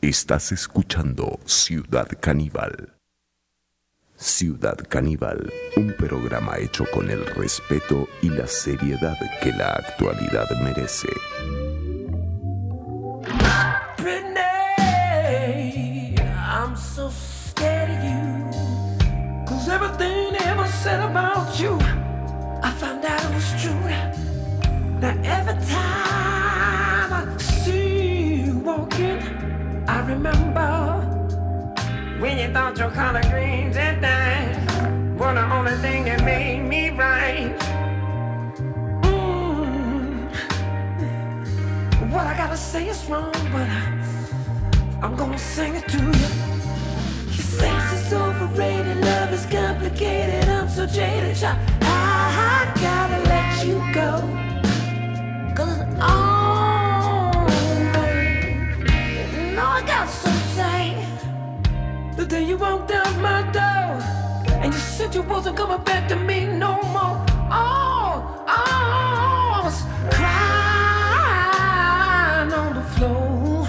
Estás escuchando Ciudad Caníbal. Ciudad Caníbal, un programa hecho con el respeto y la seriedad que la actualidad merece. When you thought your color greens and things were the only thing that made me right. Mm. What I gotta say is wrong, but I, I'm gonna sing it to you. Sex is overrated, love is complicated. I'm so jaded, child. I, gotta let you go. Cause it's over. No, I got. The day you walked out my door and you said you wasn't coming back to me no more. Oh, oh, I was crying on the floor.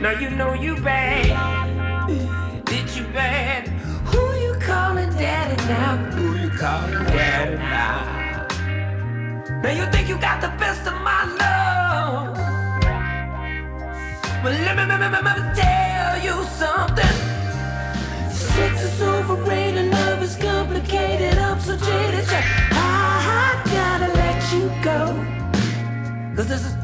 Now you know you bad. Did you bad? Who you calling daddy now? Who you calling daddy now? Now you think you got the best of my love. Well, let me, let me, let me tell you something. Sex is overrated, love is complicated. I'm so jaded. I, I gotta let you go. Cause this is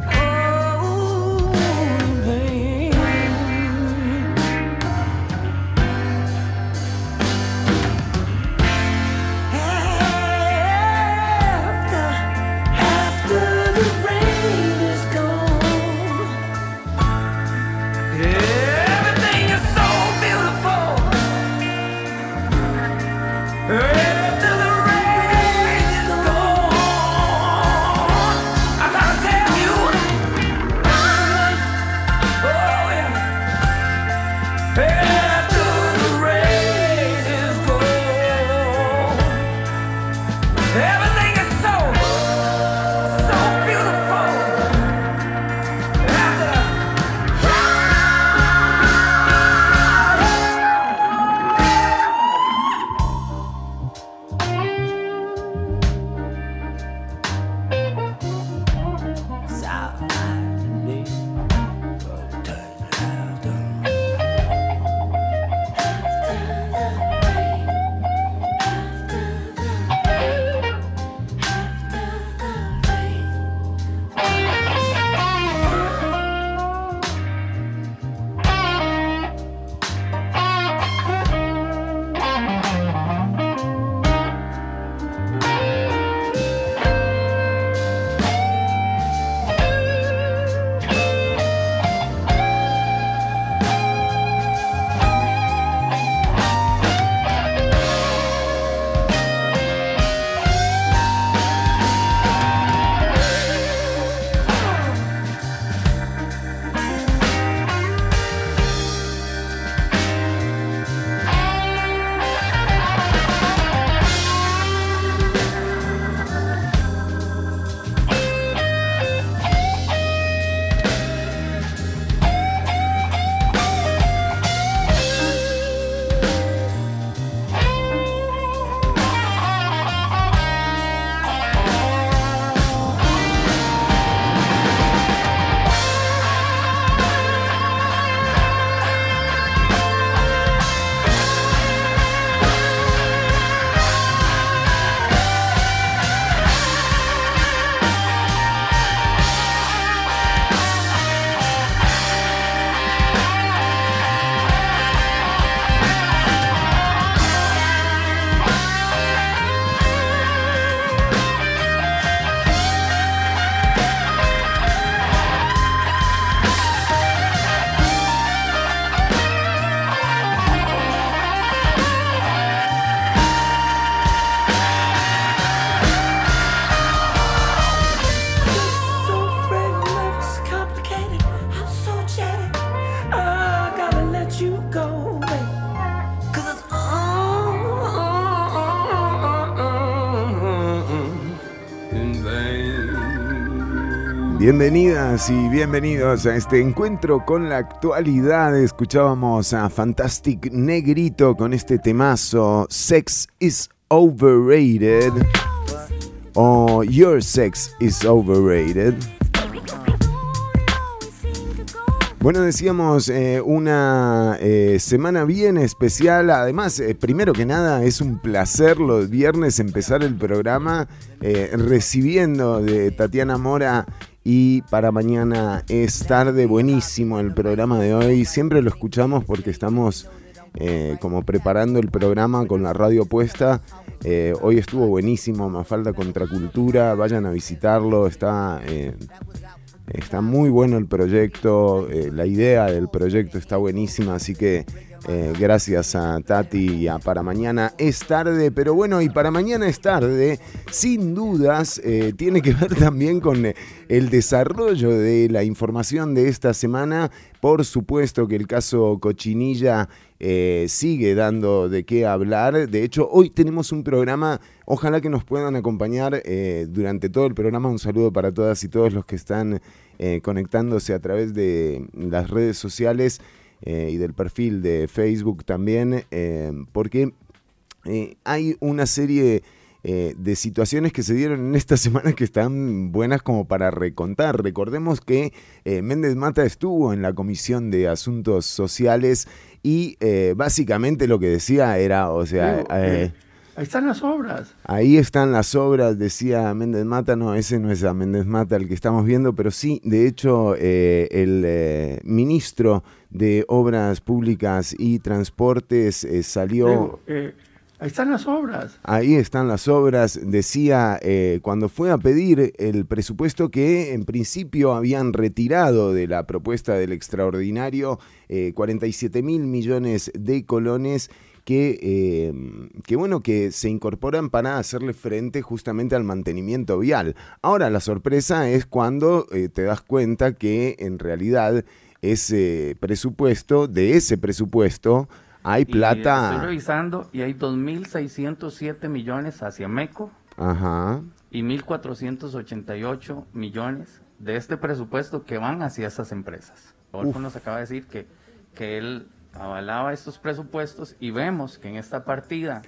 Bienvenidas y bienvenidos a este encuentro con la actualidad. Escuchábamos a Fantastic Negrito con este temazo Sex is Overrated o Your Sex is Overrated. Bueno, decíamos eh, una eh, semana bien especial. Además, eh, primero que nada, es un placer los viernes empezar el programa recibiendo de Tatiana Mora y para mañana es tarde, buenísimo el programa de hoy. Siempre lo escuchamos porque estamos eh, como preparando el programa con la radio puesta. Eh, hoy estuvo buenísimo, Mafalda Contracultura, vayan a visitarlo, está, eh, está muy bueno el proyecto, la idea del proyecto está buenísima, así que eh, gracias a Tati y a Para Mañana es tarde, pero bueno, y Para Mañana es tarde, sin dudas, eh, tiene que ver también con eh, el desarrollo de la información de esta semana. Por supuesto que el caso Cochinilla sigue dando de qué hablar. De hecho, hoy tenemos un programa, ojalá que nos puedan acompañar durante todo el programa. Un saludo para todas y todos los que están conectándose a través de las redes sociales. Eh, y del perfil de Facebook también, eh, porque eh, hay una serie de situaciones que se dieron en esta semana que están buenas como para recontar. Recordemos que Méndez Mata estuvo en la Comisión de Asuntos Sociales y básicamente lo que decía era, o sea... Ahí están las obras. Ahí están las obras, decía Méndez Mata. No, ese no es a Méndez Mata el que estamos viendo, pero sí, de hecho, eh, el eh, ministro de Obras Públicas y Transportes eh, salió... ahí están las obras. Ahí están las obras. Decía cuando fue a pedir el presupuesto que en principio habían retirado de la propuesta del extraordinario 47 mil millones de colones que, em, que, bueno, que se incorporan para hacerle frente justamente al mantenimiento vial. Ahora la sorpresa es cuando eh, te das cuenta que en realidad ese presupuesto, de ese presupuesto, hay plata. estoy revisando y hay 2.607 millones hacia MECO Ajá. y 1.488 millones de este presupuesto que van hacia esas empresas. Adolfo nos acaba de decir que, que él avalaba estos presupuestos y vemos que en esta partida,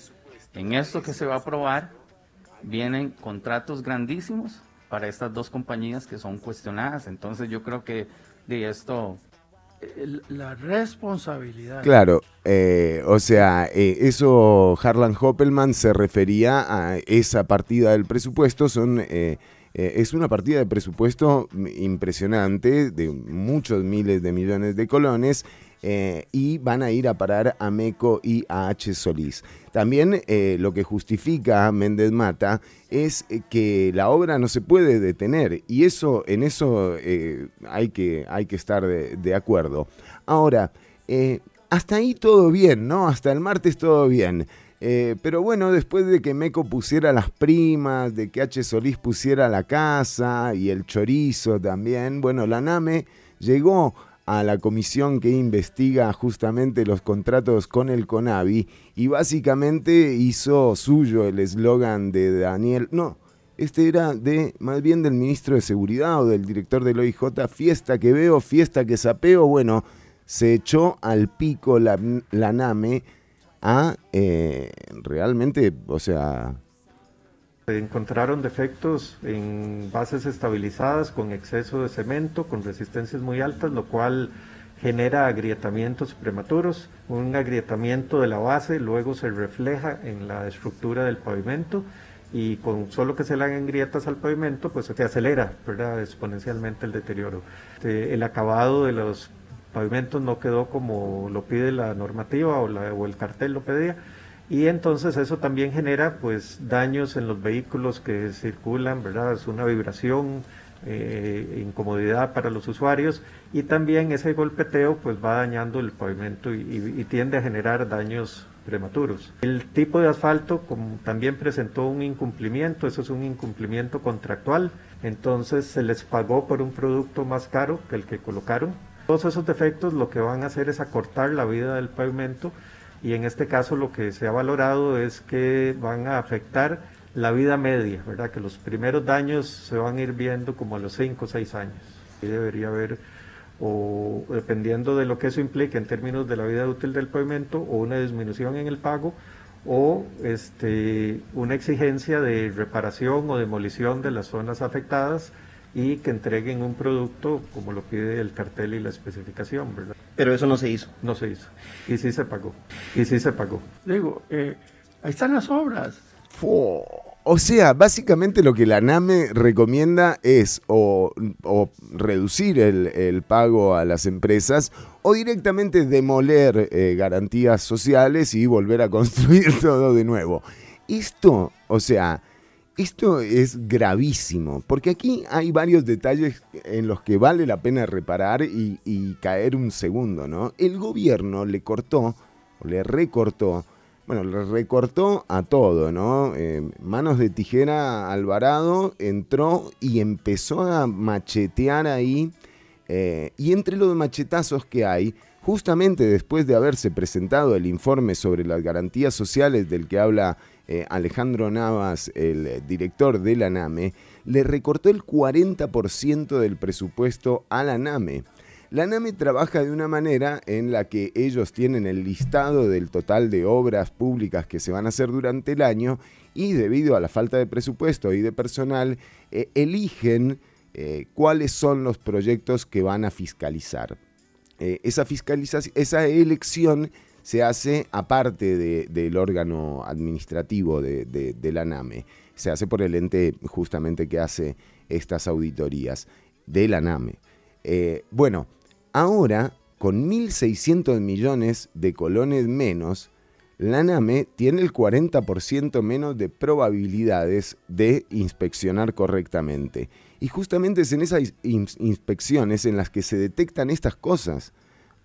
en esto que se va a aprobar, vienen contratos grandísimos para estas dos compañías que son cuestionadas. Entonces yo creo que de esto... La responsabilidad. Claro, eh, o sea, eh, eso Harlan Hoppelman se refería a esa partida del presupuesto, son... Eh, es una partida de presupuesto impresionante de muchos miles de millones de colones eh, y van a ir a parar a Meco y a H. Solís. También eh, lo que justifica a Méndez Mata es eh, que la obra no se puede detener y eso en eso hay, que, hay que estar de, acuerdo. Ahora, hasta ahí todo bien, ¿no? Hasta el martes todo bien. pero bueno, después de que Meco pusiera las primas, de que H. Solís pusiera la casa y el chorizo también, bueno, la NAME llegó a la comisión que investiga justamente los contratos con el CONAVI y básicamente hizo suyo el eslogan de Daniel, no, este era de más bien del ministro de Seguridad o del director del OIJ, fiesta que veo, fiesta que sapeo, bueno, se echó al pico la, la NAME a eh, realmente, o sea, encontraron defectos en bases estabilizadas con exceso de cemento, con resistencias muy altas, lo cual genera agrietamientos prematuros. Un agrietamiento de la base luego se refleja en la estructura del pavimento y con solo que se le hagan grietas al pavimento, pues se acelera exponencialmente el deterioro. Este, el acabado de los pavimentos no quedó como lo pide la normativa o, o el cartel lo pedía y entonces eso también genera pues daños en los vehículos que circulan, ¿verdad? Es una vibración, eh, incomodidad para los usuarios y también ese golpeteo pues va dañando el pavimento y, tiende a generar daños prematuros. El tipo de asfalto como también presentó un incumplimiento, eso es un incumplimiento contractual, entonces se les pagó por un producto más caro que el que colocaron. Todos esos defectos lo que van a hacer es acortar la vida del pavimento y en este caso lo que se ha valorado es que van a afectar la vida media, ¿verdad? Que los primeros daños se van a ir viendo como a los 5 o 6 años. Y debería haber, o dependiendo de lo que eso implique en términos de la vida útil del pavimento, o una disminución en el pago, o este, una exigencia de reparación o demolición de las zonas afectadas y que entreguen un producto como lo pide el cartel y la especificación, ¿verdad? Pero eso no se hizo. No se hizo. Y sí se pagó. Y sí se pagó. Digo, eh, ahí están las obras. O sea, básicamente lo que la NAME recomienda es o, reducir el, pago a las empresas o directamente demoler eh, garantías sociales y volver a construir todo de nuevo. Esto, o sea, esto es gravísimo, porque aquí hay varios detalles en los que vale la pena reparar y, caer un segundo, ¿no? El gobierno le cortó, o le recortó, bueno, le recortó a todo, ¿no? Eh, manos de tijera Alvarado entró y empezó a machetear ahí. Eh, y entre los machetazos que hay, justamente después de haberse presentado el informe sobre las garantías sociales del que habla eh, Alejandro Navas, el director de la NAME, le recortó el 40% del presupuesto a la NAME. La NAME trabaja de una manera en la que ellos tienen el listado del total de obras públicas que se van a hacer durante el año y debido a la falta de presupuesto y de personal, eh, eligen eh, cuáles son los proyectos que van a fiscalizar. Eh, esa, fiscalización, esa elección se hace aparte del órgano administrativo de, la NAME. Se hace por el ente justamente que hace estas auditorías de la NAME. bueno, Ahora, con 1.600 millones de colones menos, la NAME tiene el 40% menos de probabilidades de inspeccionar correctamente. Y justamente es en esas inspecciones en las que se detectan estas cosas.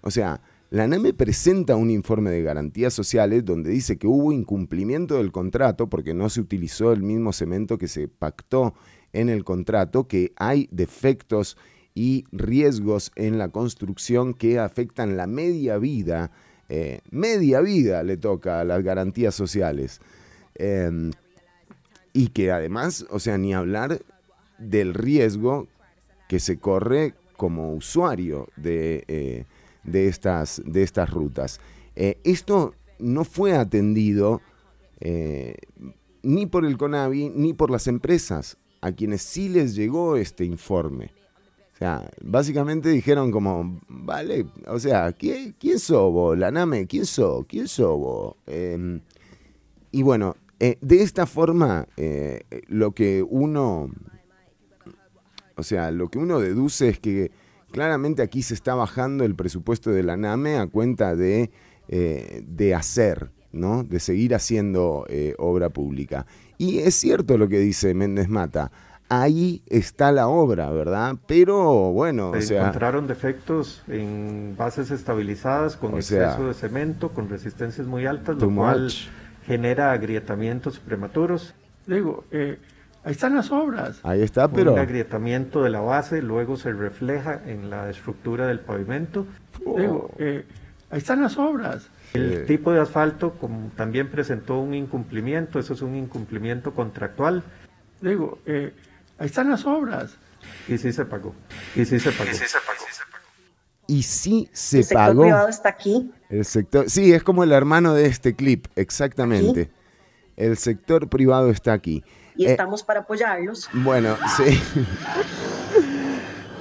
O sea, la NAME presenta un informe de garantías sociales donde dice que hubo incumplimiento del contrato porque no se utilizó el mismo cemento que se pactó en el contrato, que hay defectos y riesgos en la construcción que afectan la media vida. Eh, media vida le toca a las garantías sociales. Em, y que además, o sea, ni hablar del riesgo que se corre como usuario de, eh, de, estas, de estas, rutas. Eh, esto no fue atendido ni por el CONAVI ni por las empresas, a quienes sí les llegó este informe. O sea, básicamente dijeron como, vale, o sea, ¿quién, quién sos La NAME, ¿quién sos? ¿Quién sos em, y bueno, eh, de esta forma, eh, lo que uno, o sea, lo que uno deduce es que claramente aquí se está bajando el presupuesto de la NAME a cuenta de, eh, de hacer, ¿no? De seguir haciendo obra pública. Y es cierto lo que dice Méndez Mata ahí está la obra, ¿verdad? Pero bueno, Se o sea, encontraron defectos en bases estabilizadas con exceso de cemento, con resistencias muy altas, lo cual genera agrietamientos prematuros. Digo, eh, ahí están las obras. Ahí está, pero... Un agrietamiento de la base luego se refleja en la estructura del pavimento. Digo, eh, ahí están las obras. El tipo de asfalto como también presentó un incumplimiento, eso es un incumplimiento contractual. Digo, eh, Ahí están las obras. Y sí se pagó. Y sí se pagó. Y sí se pagó. Y sí se el sector privado está aquí. El sector, sí, es como el hermano de este clip, exactamente. El sector privado está aquí. Y eh, estamos para apoyarlos. Bueno, sí.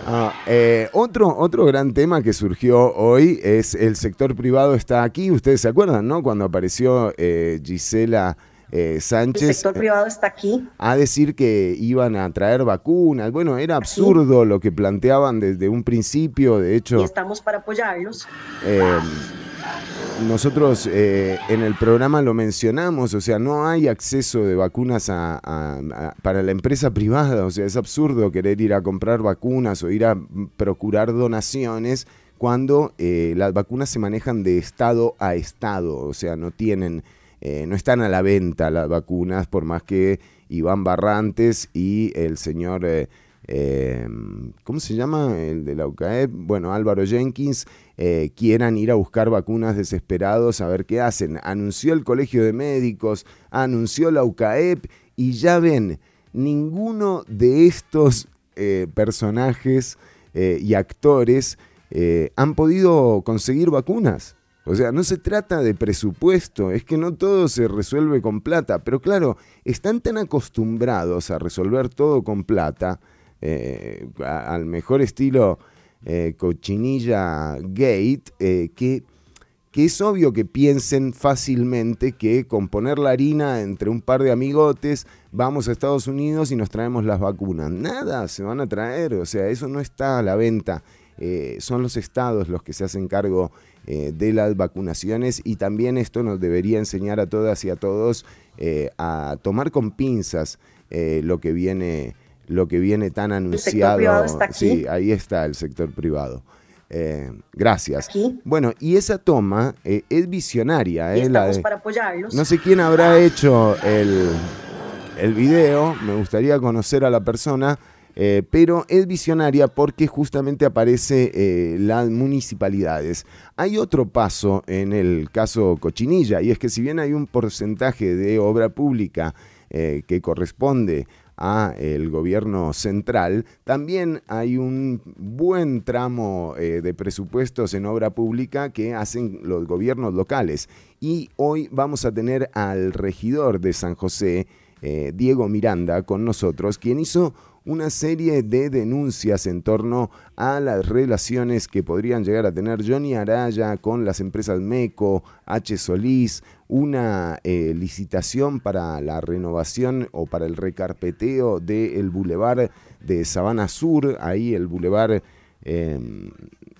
Ah, eh, otro, otro gran tema que surgió hoy es el sector privado está aquí. Ustedes se acuerdan, ¿no? Cuando apareció eh, Gisela eh, Sánchez. El sector privado está aquí. A decir que iban a traer vacunas. Bueno, era absurdo lo que planteaban desde un principio. De hecho. Y estamos para apoyarlos. Nosotros eh, en el programa lo mencionamos, o sea, no hay acceso de vacunas para la empresa privada, o sea, es absurdo querer ir a comprar vacunas o ir a procurar donaciones cuando eh, las vacunas se manejan de estado a estado, o sea, no tienen eh, no están a la venta las vacunas, por más que Iván Barrantes y el señor, eh, eh, ¿cómo se llama? El de la UCAEP, bueno, Álvaro Jenkins, quieran ir a buscar vacunas desesperados a ver qué hacen. Anunció el Colegio de Médicos, anunció la UCAEP y ya ven, ninguno de estos eh, personajes eh, y actores eh, han podido conseguir vacunas. O sea, no se trata de presupuesto, es que no todo se resuelve con plata, pero claro, están tan acostumbrados a resolver todo con plata, al mejor estilo cochinilla gate, que que es obvio que piensen fácilmente que con poner la harina entre un par de amigotes vamos a Estados Unidos y nos traemos las vacunas. Nada, se van a traer, o sea, eso no está a la venta. Eh, son los estados los que se hacen cargo eh, de las vacunaciones y también esto nos debería enseñar a todas y a todos eh, a tomar con pinzas lo que viene lo que viene tan anunciado. Sí, ahí está el sector privado. Eh, gracias. Bueno, y esa toma eh, es visionaria. Eh, para apoyarlos. No sé quién habrá hecho el, el video, me gustaría conocer a la persona, pero es visionaria porque justamente aparece las municipalidades. Hay otro paso en el caso Cochinilla, y es que si bien hay un porcentaje de obra pública que corresponde a el gobierno central, también hay un buen tramo eh, de presupuestos en obra pública que hacen los gobiernos locales. Y hoy vamos a tener al regidor de San José, eh, Diego Miranda, con nosotros, quien hizo una serie de denuncias en torno a las relaciones que podrían llegar a tener Johnny Araya con las empresas MECO, H. Solís, una eh, licitación para la renovación o para el recarpeteo del bulevar de Sabana Sur, ahí el bulevar, em,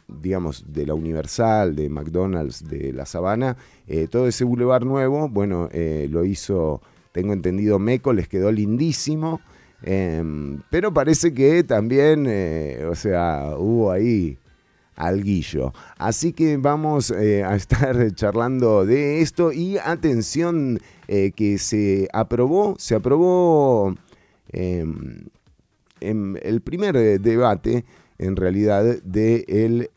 digamos, de la Universal, de McDonald's, de la Sabana, eh, todo ese bulevar nuevo, bueno, eh, lo hizo, tengo entendido, MECO, les quedó lindísimo. Em, pero parece que también, o sea, hubo ahí alguillo. Así que vamos eh, a estar charlando de esto y atención eh, que se aprobó, se aprobó em, en el primer debate en realidad de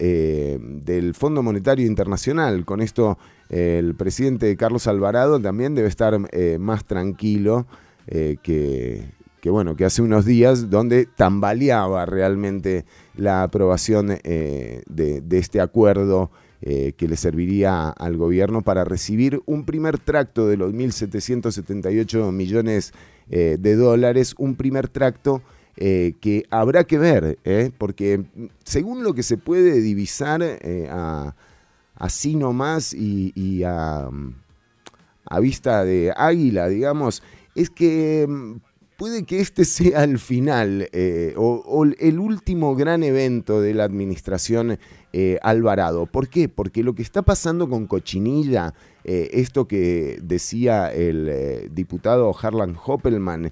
del Fondo Monetario Internacional. Con esto el presidente Carlos Alvarado también debe estar más tranquilo que bueno, que hace unos días donde tambaleaba realmente la aprobación eh, de, este acuerdo eh, que le serviría al gobierno para recibir un primer tracto de los 1.778 millones eh, de dólares, un primer tracto que habrá que ver, porque según lo que se puede divisar así nomás y, y a, a vista de águila, digamos, es que puede que este sea el final eh, o, el último gran evento de la administración eh, Alvarado. ¿Por qué? Porque lo que está pasando con Cochinilla, eh, esto que decía el diputado Harlan Hoppelman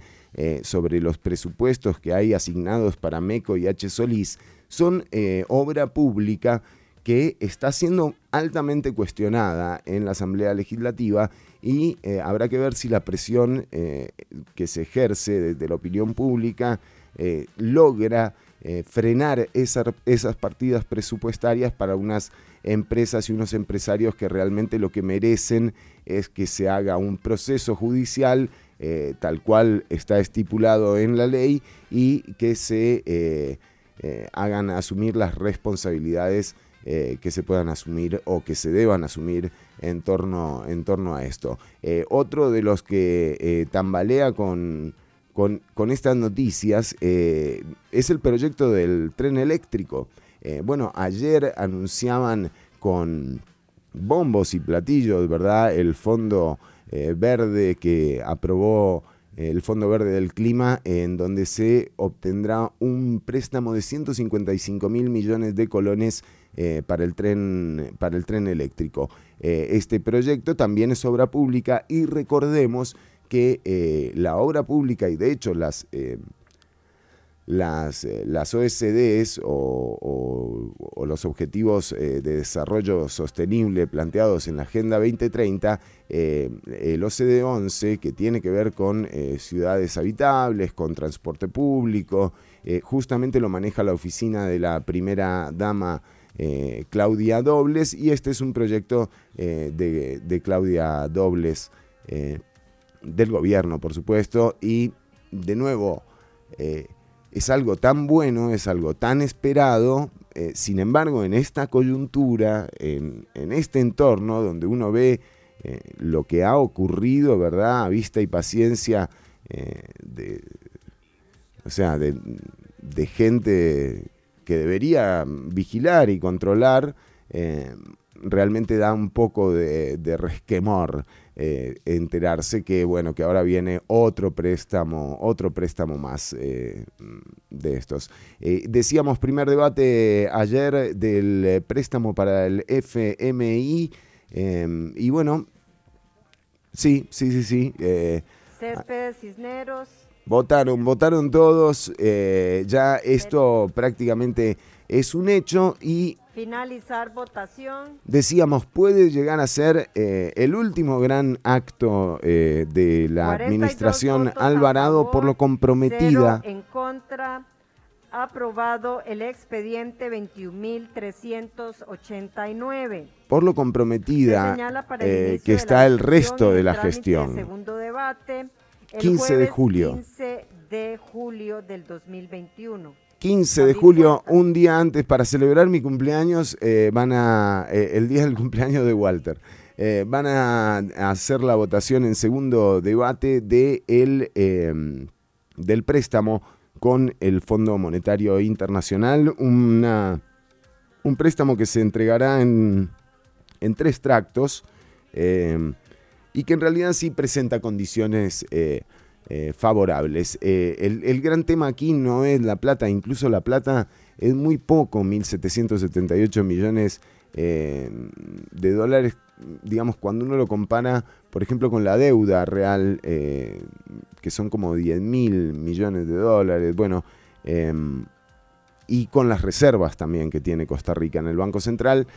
sobre los presupuestos que hay asignados para MECO y H. Solís, son obra pública que está siendo altamente cuestionada en la Asamblea Legislativa y eh, habrá que ver si la presión eh, que se ejerce desde la opinión pública eh, logra frenar esas partidas presupuestarias para unas empresas y unos empresarios que realmente lo que merecen es que se haga un proceso judicial tal cual está estipulado en la ley y que se hagan asumir las responsabilidades que se puedan asumir o que se deban asumir en torno, en torno a esto. Eh, otro de los que eh, tambalea con, con, estas noticias es el proyecto del tren eléctrico. bueno, ayer anunciaban con bombos y platillos, ¿verdad? El fondo verde que aprobó el Fondo Verde del Clima, en donde se obtendrá un préstamo de 155 mil millones de colones eh, para, el tren, para el tren eléctrico. Eh, este proyecto también es obra pública y recordemos que eh, la obra pública y de hecho las, las, las OSDs o, los Objetivos de Desarrollo Sostenible planteados en la Agenda 2030, el OCDE 11, que tiene que ver con ciudades habitables, con transporte público, justamente lo maneja la oficina de la primera dama eh, Claudia Dobles y este es un proyecto eh, de, Claudia Dobles. Eh, del gobierno, por supuesto, y de nuevo, es algo tan bueno, es algo tan esperado, sin embargo, en esta coyuntura, en, este entorno donde uno ve lo que ha ocurrido, ¿verdad? A vista y paciencia o sea, de, gente que debería vigilar y controlar, realmente da un poco de, resquemor. Eh, enterarse que bueno que ahora viene otro préstamo otro préstamo más eh, de estos eh, decíamos primer debate ayer del préstamo para el FMI y bueno sí sí sí sí Céspedes Cisneros votaron votaron todos ya esto prácticamente es un hecho y Finalizar votación. Decíamos, puede llegar a ser eh, el último gran acto eh, de la administración Alvarado por lo comprometida. en contra, aprobado el expediente 21.389. Por lo comprometida eh, que está el resto de la gestión. Segundo debate. 15 de julio. 15 de julio del 2021. 15 de julio, un día antes, para celebrar mi cumpleaños, eh, van a, eh, el día del cumpleaños de Walter, eh, van a, hacer la votación en segundo debate de el, em, del préstamo con el Fondo Monetario Internacional, una, un préstamo que se entregará en, en tres tractos em, y que en realidad sí presenta condiciones eh, favorables. Eh, el, gran tema aquí no es la plata, incluso la plata es muy poco, 1.778 millones eh, de dólares, digamos, cuando uno lo compara, por ejemplo, con la deuda real, que son como 10 mil millones de dólares, bueno, em, y con las reservas también que tiene Costa Rica en el Banco Central,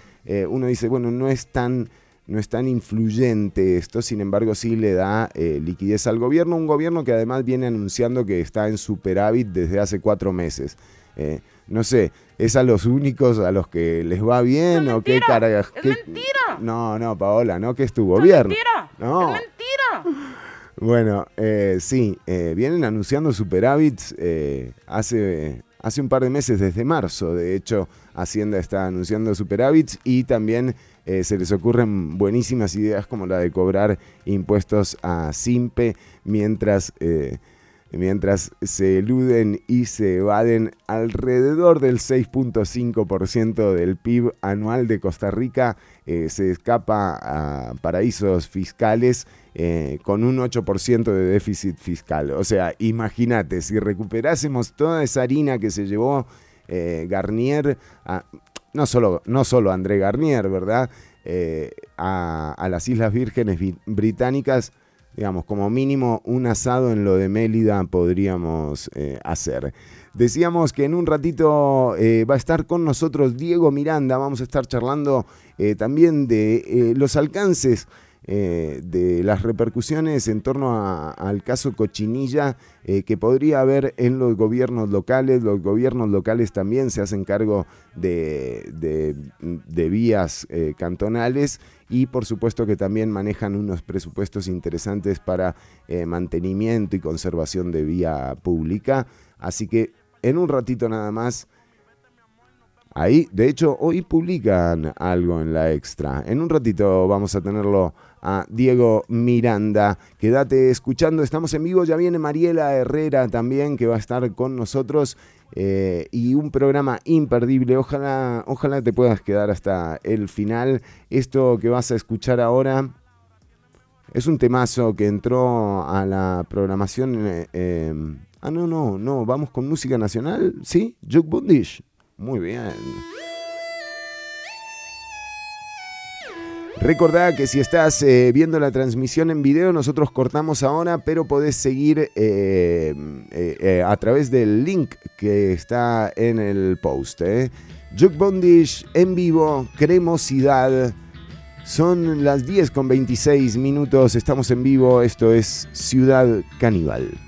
uno dice, bueno, no es tan no es tan influyente esto, sin embargo sí le da eh, liquidez al gobierno, un gobierno que además viene anunciando que está en superávit desde hace cuatro meses. Eh, no sé, ¿es a los únicos a los que les va bien o qué cara? ¡Es mentira! No, no, Paola, no que es tu gobierno. Mentira. No. ¡Es mentira! Bueno, eh, sí, vienen anunciando superávits hace, hace un par de meses, desde marzo. De hecho, Hacienda está anunciando superávits y también eh, se les ocurren buenísimas ideas como la de cobrar impuestos a Simpe mientras, eh, mientras se eluden y se evaden alrededor del 6.5% del PIB anual de Costa Rica. Eh, se escapa a paraísos fiscales con un 8% de déficit fiscal. O sea, imagínate, si recuperásemos toda esa harina que se llevó Garnier, no solo, no solo André Garnier, ¿verdad? Eh, a, las Islas Vírgenes Británicas, digamos, como mínimo un asado en lo de Mélida podríamos eh, hacer. Decíamos que en un ratito eh, va a estar con nosotros Diego Miranda, vamos a estar charlando también de los alcances eh, de las repercusiones en torno al caso Cochinilla eh, que podría haber en los gobiernos locales. Los gobiernos locales también se hacen cargo de, de, vías eh, cantonales y por supuesto que también manejan unos presupuestos interesantes para mantenimiento y conservación de vía pública. Así que en un ratito nada más. Ahí, de hecho, hoy publican algo en la extra. En un ratito vamos a tenerlo a Diego Miranda. Quédate escuchando, estamos en vivo, ya viene Mariela Herrera también que va a estar con nosotros eh, y un programa imperdible. Ojalá, ojalá te puedas quedar hasta el final. Esto que vas a escuchar ahora es un temazo que entró a la programación. Eh, em, ah, no, no, no, vamos con música nacional, ¿sí? Juke Bundish. Muy bien. Recordá que si estás eh, viendo la transmisión en video, nosotros cortamos ahora, pero podés seguir eh, eh, a través del link que está en el post. Juke Bondish en vivo, cremosidad. Son las 10 con 26 minutos, estamos en vivo, esto es Ciudad Caníbal.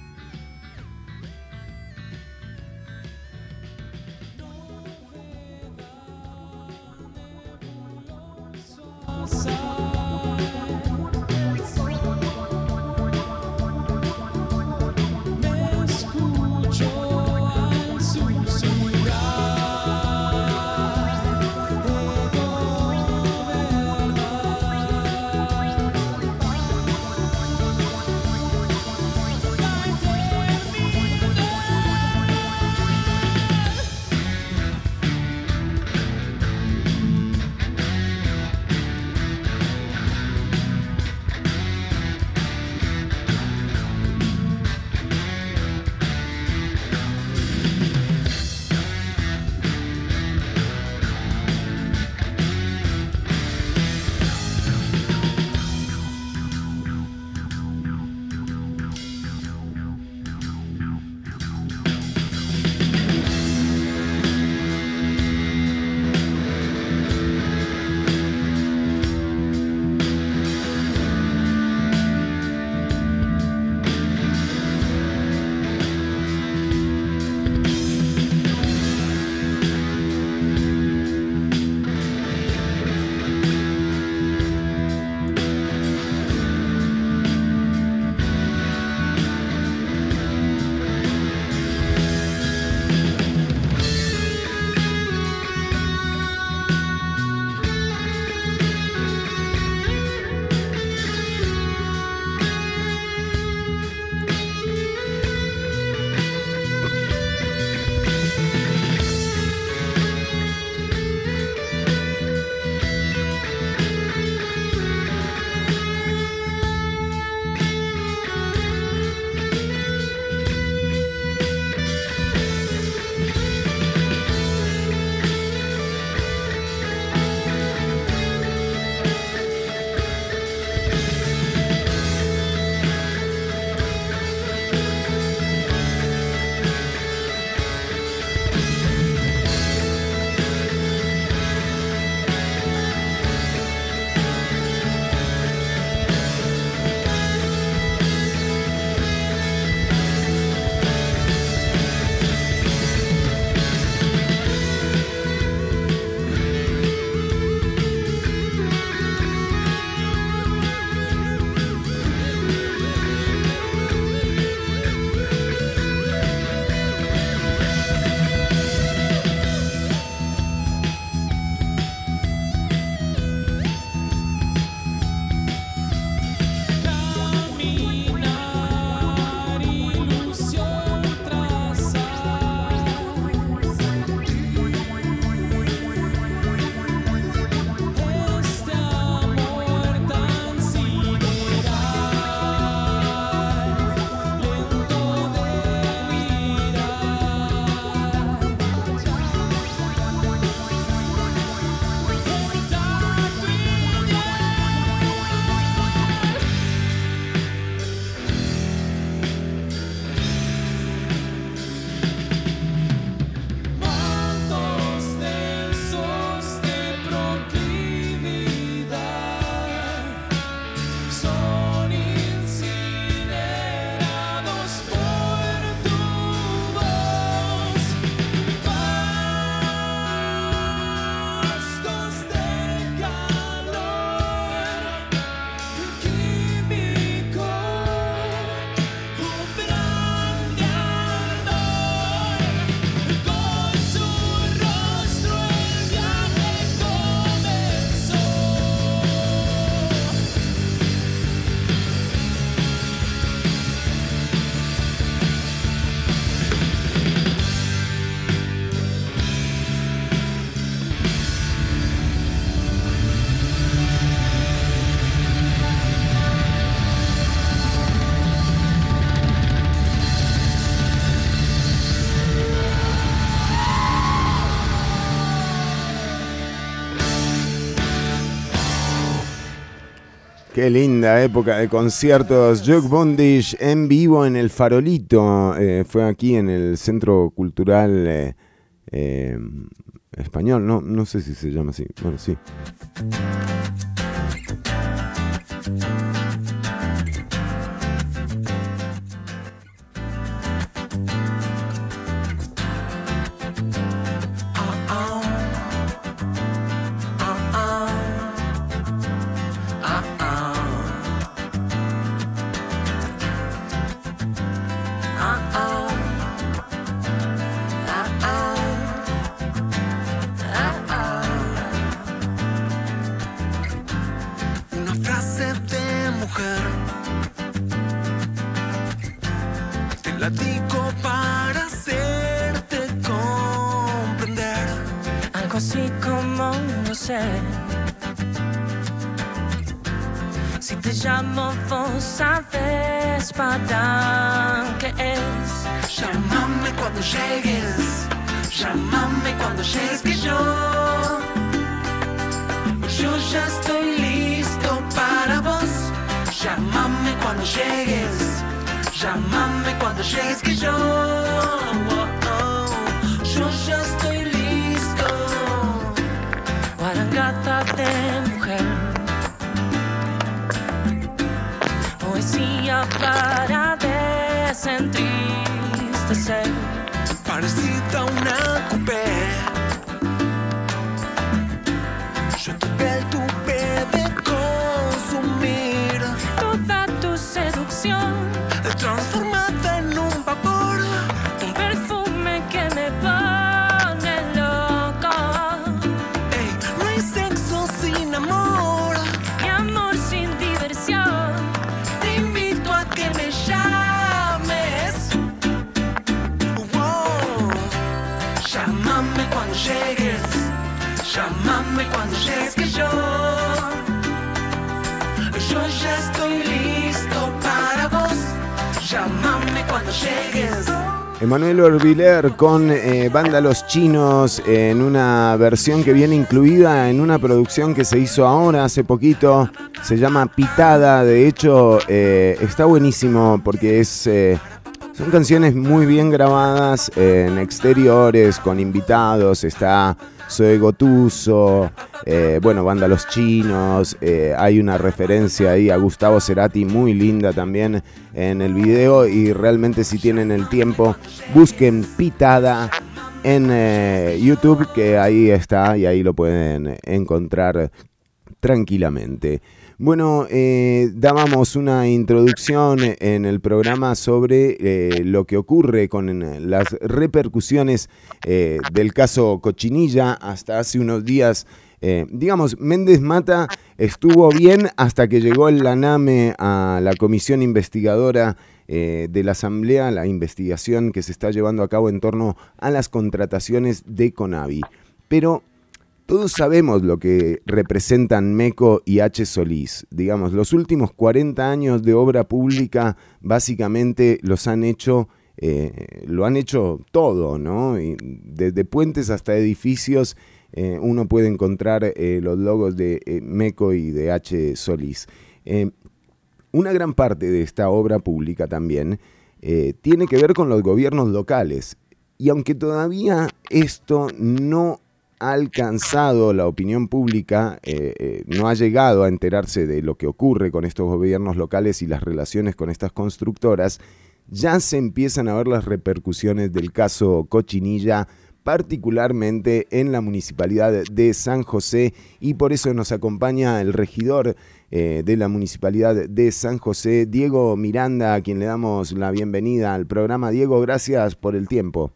Qué linda época de conciertos. Jock Bondish en vivo en el Farolito. Eh, fue aquí en el Centro Cultural eh, eh, Español. No, no sé si se llama así. Bueno, sí. Con eh, Banda Los Chinos en una versión que viene incluida en una producción que se hizo ahora, hace poquito. Se llama Pitada. De hecho, eh, está buenísimo porque es. Eh, son canciones muy bien grabadas en exteriores, con invitados. Está soy Gotuso, eh, bueno, banda Los Chinos, eh, hay una referencia ahí a Gustavo Cerati muy linda también en el video y realmente si tienen el tiempo, busquen Pitada en eh, YouTube que ahí está y ahí lo pueden encontrar tranquilamente. Bueno, dábamos una introducción en el programa sobre lo que ocurre con las repercusiones del caso Cochinilla hasta hace unos días. Digamos, Méndez Mata estuvo bien hasta que llegó el LANAME a la comisión investigadora de la Asamblea, la investigación que se está llevando a cabo en torno a las contrataciones de Conavi. Pero todos sabemos lo que representan MECO y H. Solís. Digamos, los últimos 40 años de obra pública básicamente los han hecho, eh, lo han hecho todo, ¿no? desde puentes hasta edificios eh, uno puede encontrar eh, los logos de MECO y de H. Solís. una gran parte de esta obra pública también tiene que ver con los gobiernos locales. Y aunque todavía esto no ha alcanzado la opinión pública, eh, eh, no ha llegado a enterarse de lo que ocurre con estos gobiernos locales y las relaciones con estas constructoras, ya se empiezan a ver las repercusiones del caso Cochinilla, particularmente en la municipalidad de San José, y por eso nos acompaña el regidor eh, de la municipalidad de San José, Diego Miranda, a quien le damos la bienvenida al programa. Diego, gracias por el tiempo.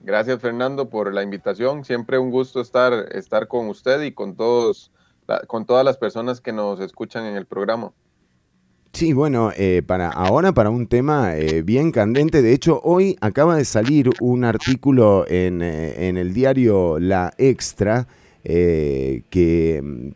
Gracias Fernando por la invitación. Siempre un gusto estar, estar con usted y con todos, con todas las personas que nos escuchan en el programa. Sí, bueno, eh, para ahora para un tema eh, bien candente. De hecho, hoy acaba de salir un artículo en, eh, en el diario La Extra que,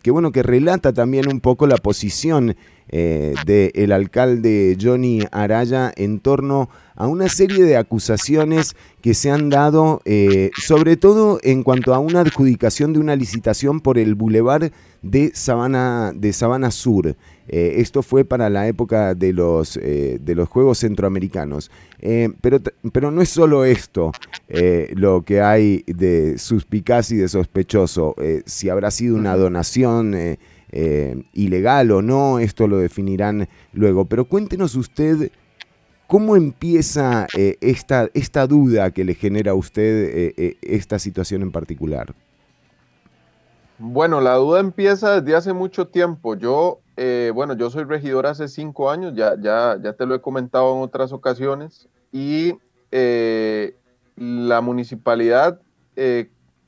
que, bueno que relata también un poco la posición eh, del alcalde Johnny Araya en torno a una serie de acusaciones que se han dado, eh, sobre todo en cuanto a una adjudicación de una licitación por el bulevar de Sabana, de Sabana Sur. Eh, esto fue para la época de los, de los Juegos Centroamericanos. pero, pero no es solo esto lo que hay de suspicaz y de sospechoso. si habrá sido una donación eh, ilegal o no, esto lo definirán luego. Pero cuéntenos usted cómo empieza eh, esta, esta duda que le genera a usted eh, esta situación en particular. Bueno, la duda empieza desde hace mucho tiempo. Yo, bueno, yo soy regidor hace cinco años, ya, ya, ya te lo he comentado en otras ocasiones, y la municipalidad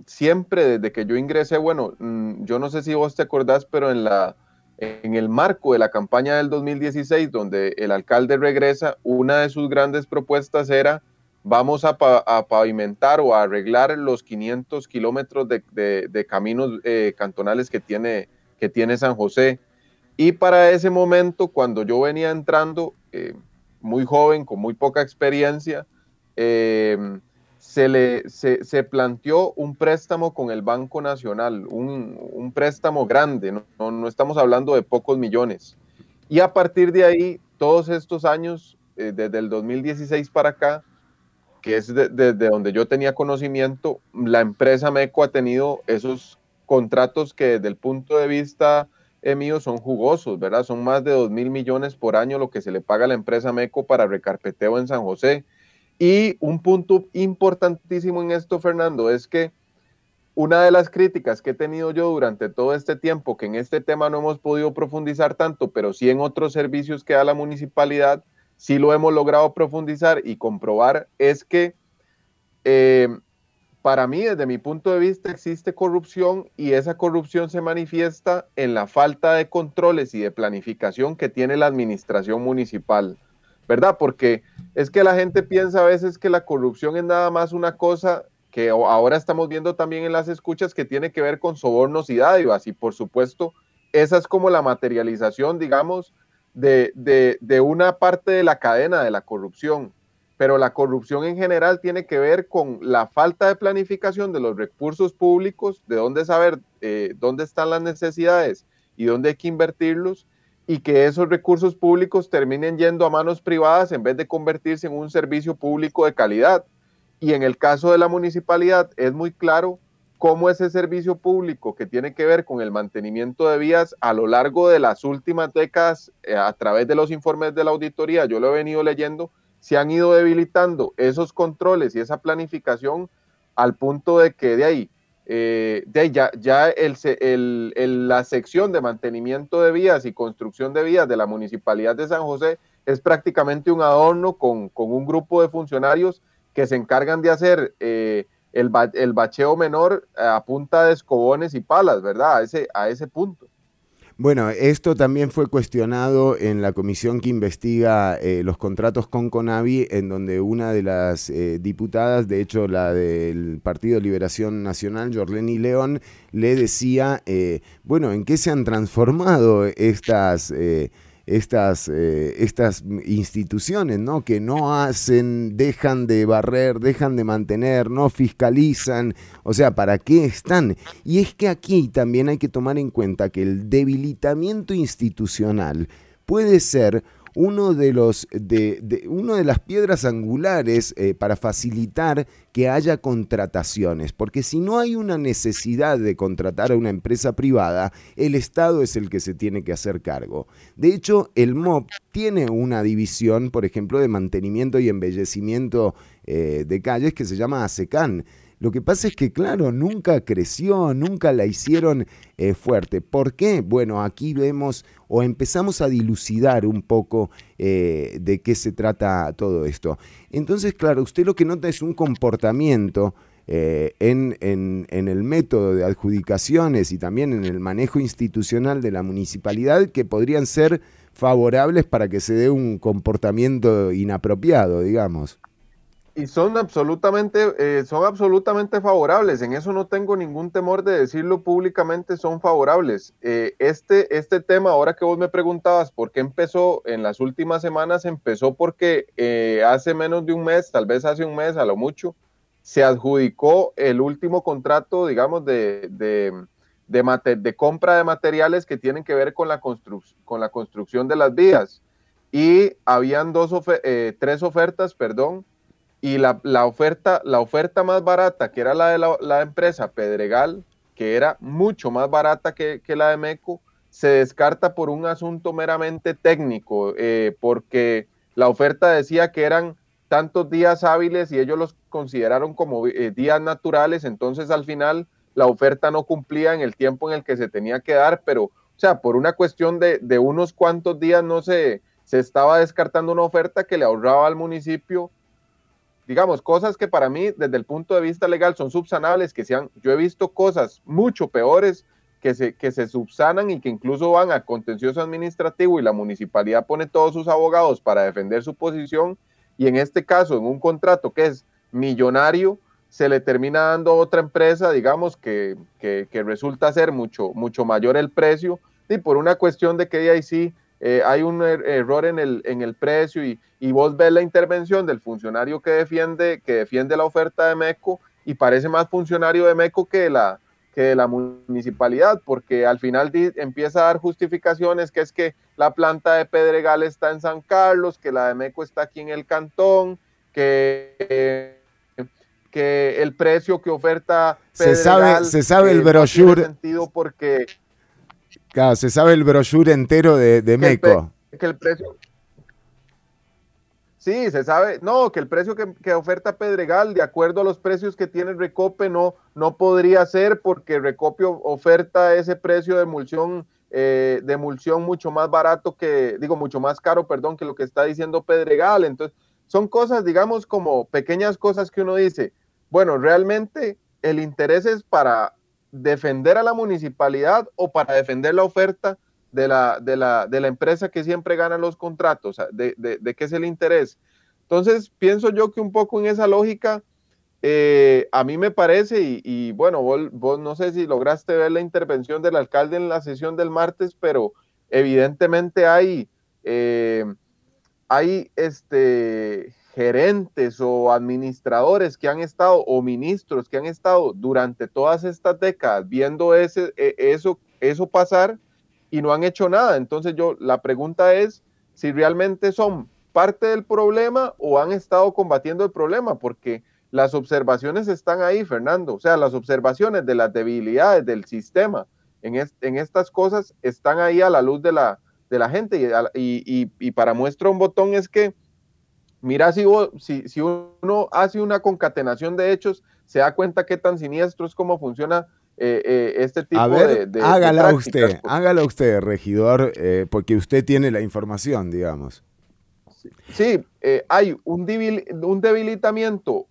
siempre desde que yo ingresé, bueno, mm, yo no sé si vos te acordás, pero en la en el marco de la campaña del 2016, donde el alcalde regresa, una de sus grandes propuestas era vamos a, pavimentar o a arreglar los 500 kilómetros de, caminos eh, cantonales que tiene, que tiene San José. Y para ese momento, cuando yo venía entrando, eh, muy joven, con muy poca experiencia, eh, se, le, se, planteó un préstamo con el Banco Nacional, un, préstamo grande, no, estamos hablando de pocos millones. Y a partir de ahí, todos estos años, eh, desde el 2016 para acá, que es desde donde yo tenía conocimiento, la empresa MECO ha tenido esos contratos que desde el punto de vista eh, mío son jugosos, ¿verdad? Son más de 2 mil millones por año lo que se le paga a la empresa MECO para recarpeteo en San José. Y un punto importantísimo en esto, Fernando, es que una de las críticas que he tenido yo durante todo este tiempo, que en este tema no hemos podido profundizar tanto, pero sí en otros servicios que da la municipalidad, sí lo hemos logrado profundizar y comprobar, es que eh, para mí, desde mi punto de vista, existe corrupción y esa corrupción se manifiesta en la falta de controles y de planificación que tiene la administración municipal. ¿verdad? Porque es que la gente piensa a veces que la corrupción es nada más una cosa que ahora estamos viendo también en las escuchas que tiene que ver con sobornos y dádivas. Y por supuesto, esa es como la materialización, digamos, de, de, una parte de la cadena de la corrupción. Pero la corrupción en general tiene que ver con la falta de planificación de los recursos públicos, de dónde saber eh, dónde están las necesidades y dónde hay que invertirlos y que esos recursos públicos terminen yendo a manos privadas en vez de convertirse en un servicio público de calidad. Y en el caso de la municipalidad es muy claro cómo ese servicio público que tiene que ver con el mantenimiento de vías a lo largo de las últimas décadas, eh, a través de los informes de la auditoría, yo lo he venido leyendo, se han ido debilitando esos controles y esa planificación al punto de que de ahí eh, de ya, ya el, la sección de mantenimiento de vías y construcción de vías de la Municipalidad de San José es prácticamente un adorno con, un grupo de funcionarios que se encargan de hacer eh, el, el, bacheo menor a punta de escobones y palas, ¿verdad? A ese, a ese punto. Bueno, esto también fue cuestionado en la comisión que investiga eh, los contratos con Conavi, en donde una de las eh, diputadas, de hecho la del Partido Liberación Nacional, Jorleni León, le decía, eh, bueno, ¿en qué se han transformado estas estas, eh, estas instituciones, ¿no? Que no hacen, dejan de barrer, dejan de mantener, no fiscalizan, o sea, ¿para qué están? Y es que aquí también hay que tomar en cuenta que el debilitamiento institucional puede ser uno de los de, uno de las piedras angulares eh, para facilitar que haya contrataciones, porque si no hay una necesidad de contratar a una empresa privada, el Estado es el que se tiene que hacer cargo. De hecho, el MOP tiene una división, por ejemplo, de mantenimiento y embellecimiento eh, de calles que se llama ASECAN lo que pasa es que, claro, nunca creció, nunca la hicieron eh, fuerte. ¿Por qué? Bueno, aquí vemos o empezamos a dilucidar un poco eh, de qué se trata todo esto. Entonces, claro, usted lo que nota es un comportamiento eh, en, en, el método de adjudicaciones y también en el manejo institucional de la municipalidad que podrían ser favorables para que se dé un comportamiento inapropiado, digamos. Y son absolutamente, eh, son absolutamente favorables. En eso no tengo ningún temor de decirlo públicamente, son favorables. Eh, este, este tema, ahora que vos me preguntabas por qué empezó en las últimas semanas, empezó porque eh, hace menos de un mes, tal vez hace un mes a lo mucho, se adjudicó el último contrato, digamos, de, de, de, compra de materiales que tienen que ver con la, con la construcción de las vías. Y habían dos tres ofertas, perdón, y la, oferta, la oferta más barata, que era la de la, empresa Pedregal, que era mucho más barata que, la de MECO, se descarta por un asunto meramente técnico, eh, porque la oferta decía que eran tantos días hábiles y ellos los consideraron como eh, días naturales, entonces al final la oferta no cumplía en el tiempo en el que se tenía que dar, pero, o sea, por una cuestión de, de unos cuantos días no se, se estaba descartando una oferta que le ahorraba al municipio digamos, cosas que para mí desde el punto de vista legal son subsanables, que sean, yo he visto cosas mucho peores que se, que se subsanan y que incluso van a contencioso administrativo y la municipalidad pone todos sus abogados para defender su posición y en este caso, en un contrato que es millonario, se le termina dando a otra empresa, digamos, que, que, resulta ser mucho, mucho mayor el precio y por una cuestión de que ahí sí eh, hay un er, error en el, en el precio y, y, vos ves la intervención del funcionario que defiende, que defiende la oferta de MECO y parece más funcionario de MECO que de la, que de la municipalidad, porque al final empieza a dar justificaciones que es que la planta de Pedregal está en San Carlos, que la de MECO está aquí en el cantón, que... que el precio que oferta Pedregal, se sabe se sabe el brochure sentido porque Claro, se sabe el brochure entero de, Meco. que el precio. Sí, se sabe, no, que el precio que, oferta Pedregal, de acuerdo a los precios que tiene Recope, no, no podría ser porque Recope oferta ese precio de emulsión, eh, de emulsión mucho más barato que, digo, mucho más caro, perdón, que lo que está diciendo Pedregal. Entonces, son cosas, digamos, como pequeñas cosas que uno dice, bueno, realmente el interés es para defender a la municipalidad o para defender la oferta de la, de la, de la empresa que siempre gana los contratos, de, de, qué es el interés. Entonces, pienso yo que un poco en esa lógica, eh, a mí me parece, y, bueno, vos, no sé si lograste ver la intervención del alcalde en la sesión del martes, pero evidentemente hay, eh, hay este, gerentes o administradores que han estado o ministros que han estado durante todas estas décadas viendo ese, e, eso, eso pasar y no han hecho nada. Entonces yo, la pregunta es si realmente son parte del problema o han estado combatiendo el problema, porque las observaciones están ahí, Fernando. O sea, las observaciones de las debilidades del sistema en, en estas cosas están ahí a la luz de la, de la gente. Y, y, y para muestra un botón es que mira si, si, uno hace una concatenación de hechos, se da cuenta qué tan siniestro es cómo funciona eh, eh, este tipo de, de, hágala usted, hágala usted, regidor, eh, porque usted tiene la información, digamos. Sí, hay un, un debilitamiento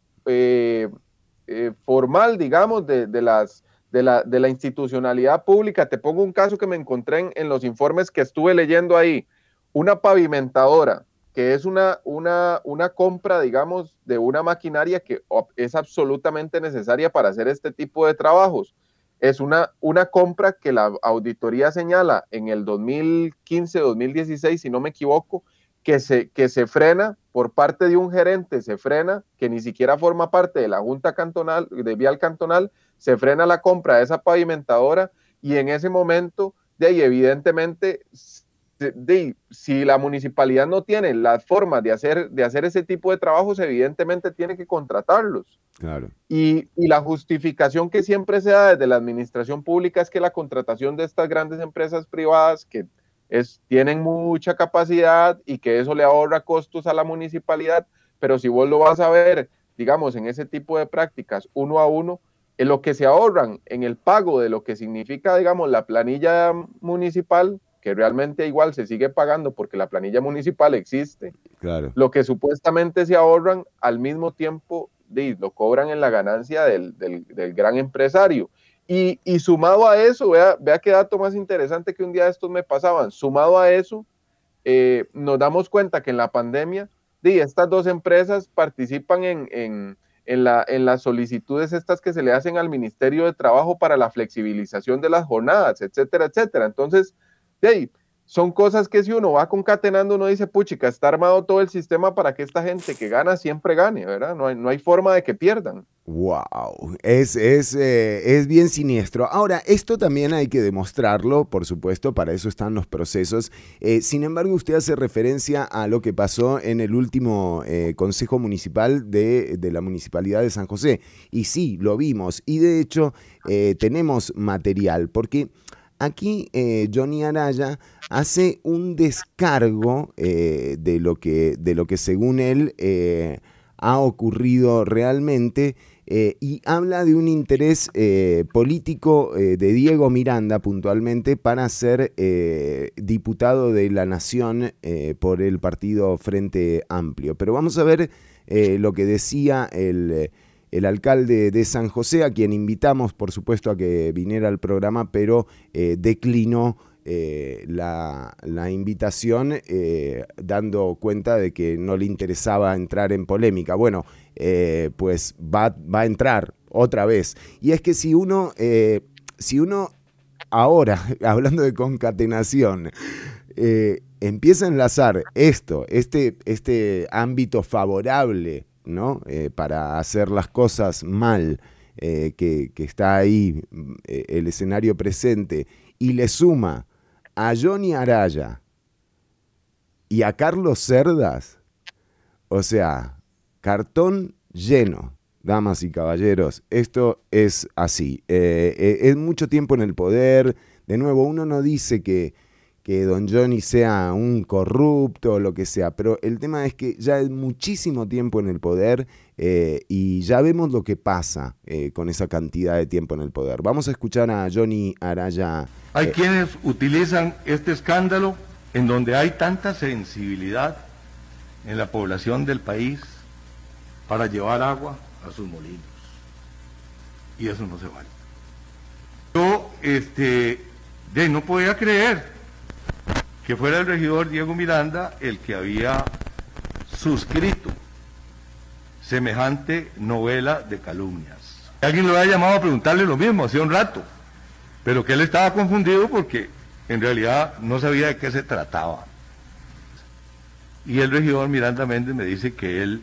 formal, digamos, de, las, la, de la institucionalidad pública. Te pongo un caso que me encontré en los informes que estuve leyendo ahí. Una pavimentadora que es una, una, una compra, digamos, de una maquinaria que es absolutamente necesaria para hacer este tipo de trabajos. Es una, una compra que la auditoría señala en el 2015-2016, si no me equivoco, que se, que se frena por parte de un gerente, se frena, que ni siquiera forma parte de la Junta Cantonal, de Vial Cantonal, se frena la compra de esa pavimentadora y en ese momento, de ahí evidentemente si la municipalidad no tiene las formas de hacer, de hacer ese tipo de trabajos, evidentemente tiene que contratarlos. Claro. Y, la justificación que siempre se da desde la administración pública es que la contratación de estas grandes empresas privadas que es, tienen mucha capacidad y que eso le ahorra costos a la municipalidad, pero si vos lo vas a ver, digamos, en ese tipo de prácticas uno a uno, en lo que se ahorran en el pago de lo que significa, digamos, la planilla municipal, que realmente igual se sigue pagando porque la planilla municipal existe. Claro. Lo que supuestamente se ahorran al mismo tiempo lo cobran en la ganancia del, gran empresario. Y, sumado a eso, vea, vea qué dato más interesante que un día estos me pasaban, sumado a eso, eh, nos damos cuenta que en la pandemia estas dos empresas participan en, la, en, las solicitudes estas que se le hacen al Ministerio de Trabajo para la flexibilización de las jornadas, etcétera, etcétera. Entonces, ahí, son cosas que si uno va concatenando, uno dice, puchica, está armado todo el sistema para que esta gente que gana siempre gane, ¿verdad? No hay, no hay forma de que pierdan. Wow, es, es, eh, es, bien siniestro. Ahora, esto también hay que demostrarlo, por supuesto, para eso están los procesos. Eh, sin embargo, usted hace referencia a lo que pasó en el último eh, Consejo Municipal de, de, la Municipalidad de San José. Y sí, lo vimos. Y de hecho, tenemos material, porque Aquí eh, Johnny Araya hace un descargo eh, de, lo que, de, lo que, según él eh, ha ocurrido realmente y habla de un interés político de Diego Miranda puntualmente para ser diputado de la Nación por el partido Frente Amplio. Pero vamos a ver lo que decía el el alcalde de San José, a quien invitamos, por supuesto, a que viniera al programa, pero eh, declinó eh, la, invitación eh, dando cuenta de que no le interesaba entrar en polémica. Bueno, pues va, va, a entrar otra vez. Y es que si uno, si uno ahora, hablando de concatenación, empieza a enlazar esto, este, este ámbito favorable, ¿no? Eh, para hacer las cosas mal, eh, que, está ahí eh, el escenario presente, y le suma a Johnny Araya y a Carlos Cerdas, o sea, cartón lleno, damas y caballeros, esto es así. es mucho tiempo en el poder, de nuevo, uno no dice que que Don Johnny sea un corrupto o lo que sea, pero el tema es que ya es muchísimo tiempo en el poder eh, y ya vemos lo que pasa eh, con esa cantidad de tiempo en el poder. Vamos a escuchar a Johnny Araya. Hay eh, quienes utilizan este escándalo en donde hay tanta sensibilidad en la población del país para llevar agua a sus molinos. Y eso no se vale. Yo, este, de no podía creer que fuera el regidor Diego Miranda el que había suscrito semejante novela de calumnias. Alguien lo había llamado a preguntarle lo mismo, hacía un rato, pero que él estaba confundido porque en realidad no sabía de qué se trataba. Y el regidor Miranda Méndez me dice que él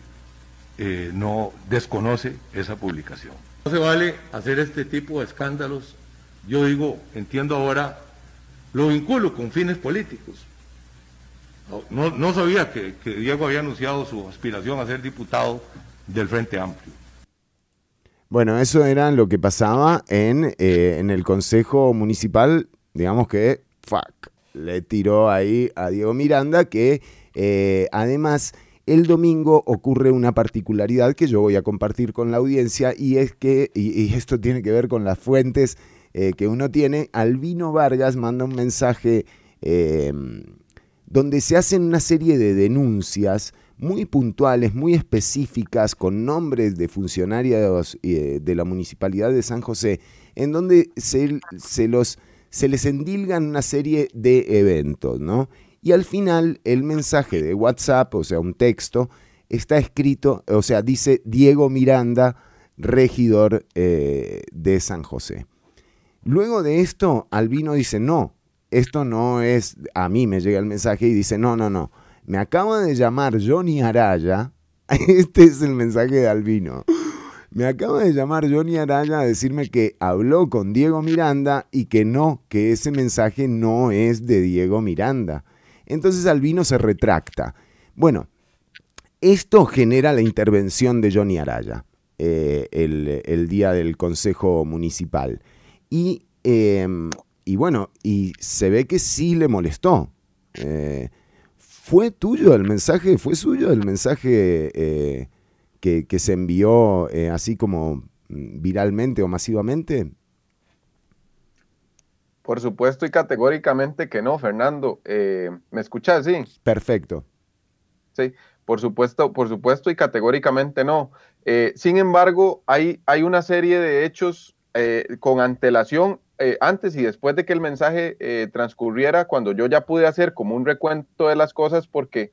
eh, no desconoce esa publicación. No se vale hacer este tipo de escándalos. Yo digo, entiendo ahora lo vinculo con fines políticos. No, sabía que, Diego había anunciado su aspiración a ser diputado del Frente Amplio. Bueno, eso era lo que pasaba en, eh, en el Consejo Municipal, digamos que, fuck, le tiró ahí a Diego Miranda, que eh, además el domingo ocurre una particularidad que yo voy a compartir con la audiencia y es que, y esto tiene que ver con las fuentes eh, que uno tiene, Albino Vargas manda un mensaje eh, donde se hacen una serie de denuncias muy puntuales, muy específicas, con nombres de funcionarios eh, de la Municipalidad de San José, en donde se, los, se les endilgan una serie de eventos, ¿no? Y al final el mensaje de WhatsApp, o sea, un texto, está escrito, o sea, dice Diego Miranda, regidor de San José. Luego de esto, Albino dice, no, esto no es, a mí me llega el mensaje y dice, no, no, no, me acaba de llamar Johnny Araya, este es el mensaje de Albino, me acaba de llamar Johnny Araya a decirme que habló con Diego Miranda y que no, que ese mensaje no es de Diego Miranda. Entonces Albino se retracta. Bueno, esto genera la intervención de Johnny Araya eh, el, el día del Consejo Municipal. Y, em, y bueno, y se ve que sí le molestó. Eh, ¿Fue tuyo el mensaje? ¿Fue suyo el mensaje eh, que, se envió eh, así como mm, viralmente o masivamente? Por supuesto y categóricamente que no, Fernando. ¿Me escuchas? Sí. Perfecto. Sí, por supuesto, por supuesto y categóricamente no. sin embargo, hay, hay una serie de hechos eh, con antelación eh, antes y después de que el mensaje eh, transcurriera, cuando yo ya pude hacer como un recuento de las cosas, porque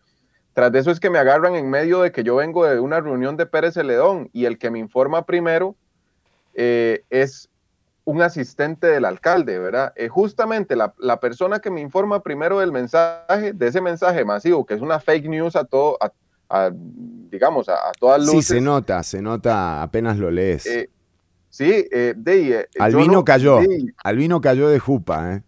tras de eso es que me agarran en medio de que yo vengo de una reunión de Pérez Celedón y el que me informa primero eh, es un asistente del alcalde, ¿verdad? Eh, justamente la, persona que me informa primero del mensaje, de ese mensaje masivo, que es una fake news a todo, a, digamos, a, todas luces. Sí, se nota, se nota apenas lo lees. Eh, sí, de, Albino cayó, Albino cayó de jupa, ¿eh?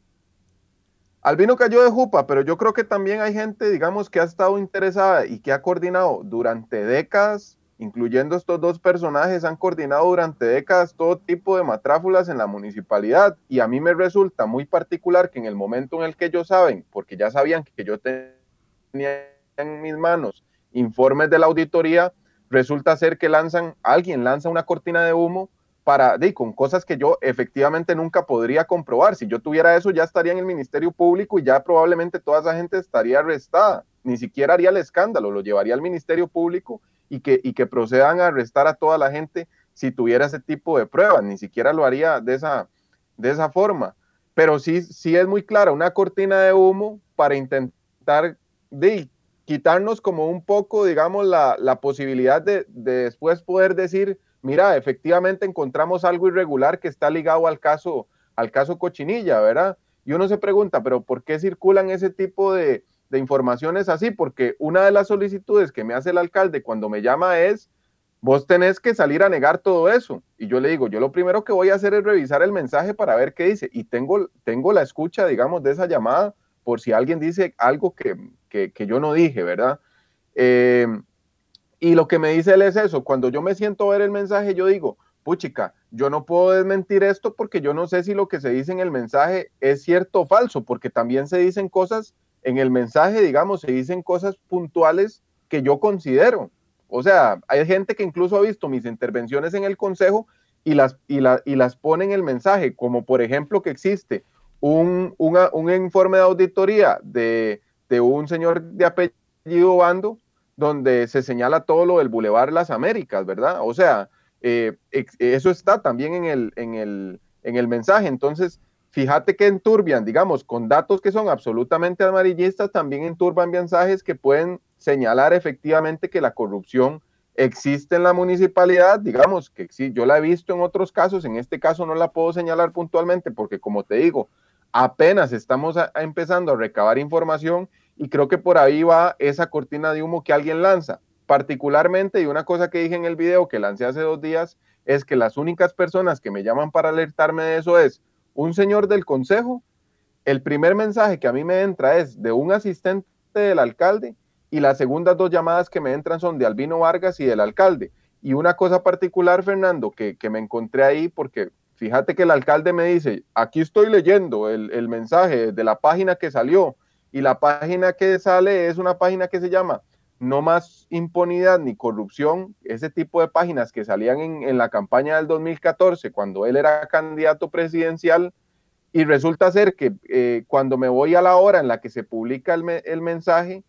Albino cayó de jupa, pero yo creo que también hay gente, digamos, que ha estado interesada y que ha coordinado durante décadas, incluyendo estos dos personajes, han coordinado durante décadas todo tipo de matráfulas en la municipalidad. Y a mí me resulta muy particular que en el momento en el que ellos saben, porque ya sabían que yo tenía en mis manos informes de la auditoría, resulta ser que lanzan, alguien lanza una cortina de humo para, de, con cosas que yo efectivamente nunca podría comprobar. Si yo tuviera eso, ya estaría en el Ministerio Público y ya probablemente toda esa gente estaría arrestada. Ni siquiera haría el escándalo, lo llevaría al Ministerio Público y que, y que procedan a arrestar a toda la gente si tuviera ese tipo de pruebas. Ni siquiera lo haría de esa, de esa forma. Pero sí, sí es muy clara, una cortina de humo para intentar de, quitarnos como un poco, digamos, la, la posibilidad de, de después poder decir, mira, efectivamente encontramos algo irregular que está ligado al caso, al caso Cochinilla, ¿verdad? Y uno se pregunta, pero ¿por qué circulan ese tipo de, informaciones así? Porque una de las solicitudes que me hace el alcalde cuando me llama es, vos tenés que salir a negar todo eso. Y yo le digo, yo lo primero que voy a hacer es revisar el mensaje para ver qué dice. Y tengo, tengo la escucha, digamos, de esa llamada por si alguien dice algo que, que yo no dije, ¿verdad? Eh, y lo que me dice él es eso, cuando yo me siento ver el mensaje, yo digo, puchica, yo no puedo desmentir esto porque yo no sé si lo que se dice en el mensaje es cierto o falso, porque también se dicen cosas en el mensaje, digamos, se dicen cosas puntuales que yo considero. O sea, hay gente que incluso ha visto mis intervenciones en el consejo y las, y, y las pone en el mensaje, como por ejemplo que existe un, un informe de auditoría de, de un señor de apellido Bando donde se señala todo lo del Boulevard Las Américas, ¿verdad? O sea, eh, eso está también en el, en, el, en el mensaje. Entonces, fíjate que enturbian, digamos, con datos que son absolutamente amarillistas, también enturban mensajes que pueden señalar efectivamente que la corrupción existe en la municipalidad, digamos que sí, yo la he visto en otros casos, en este caso no la puedo señalar puntualmente porque como te digo, apenas estamos empezando a recabar información y creo que por ahí va esa cortina de humo que alguien lanza. Particularmente, y una cosa que dije en el video que lancé hace dos días, es que las únicas personas que me llaman para alertarme de eso es un señor del consejo. El primer mensaje que a mí me entra es de un asistente del alcalde y las segundas dos llamadas que me entran son de Albino Vargas y del alcalde. Y una cosa particular, Fernando, que, me encontré ahí, porque fíjate que el alcalde me dice, aquí estoy leyendo el, el mensaje de la página que salió y la página que sale es una página que se llama No más impunidad ni corrupción, ese tipo de páginas que salían en, la campaña del 2014 cuando él era candidato presidencial y resulta ser que eh, cuando me voy a la hora en la que se publica el, mensaje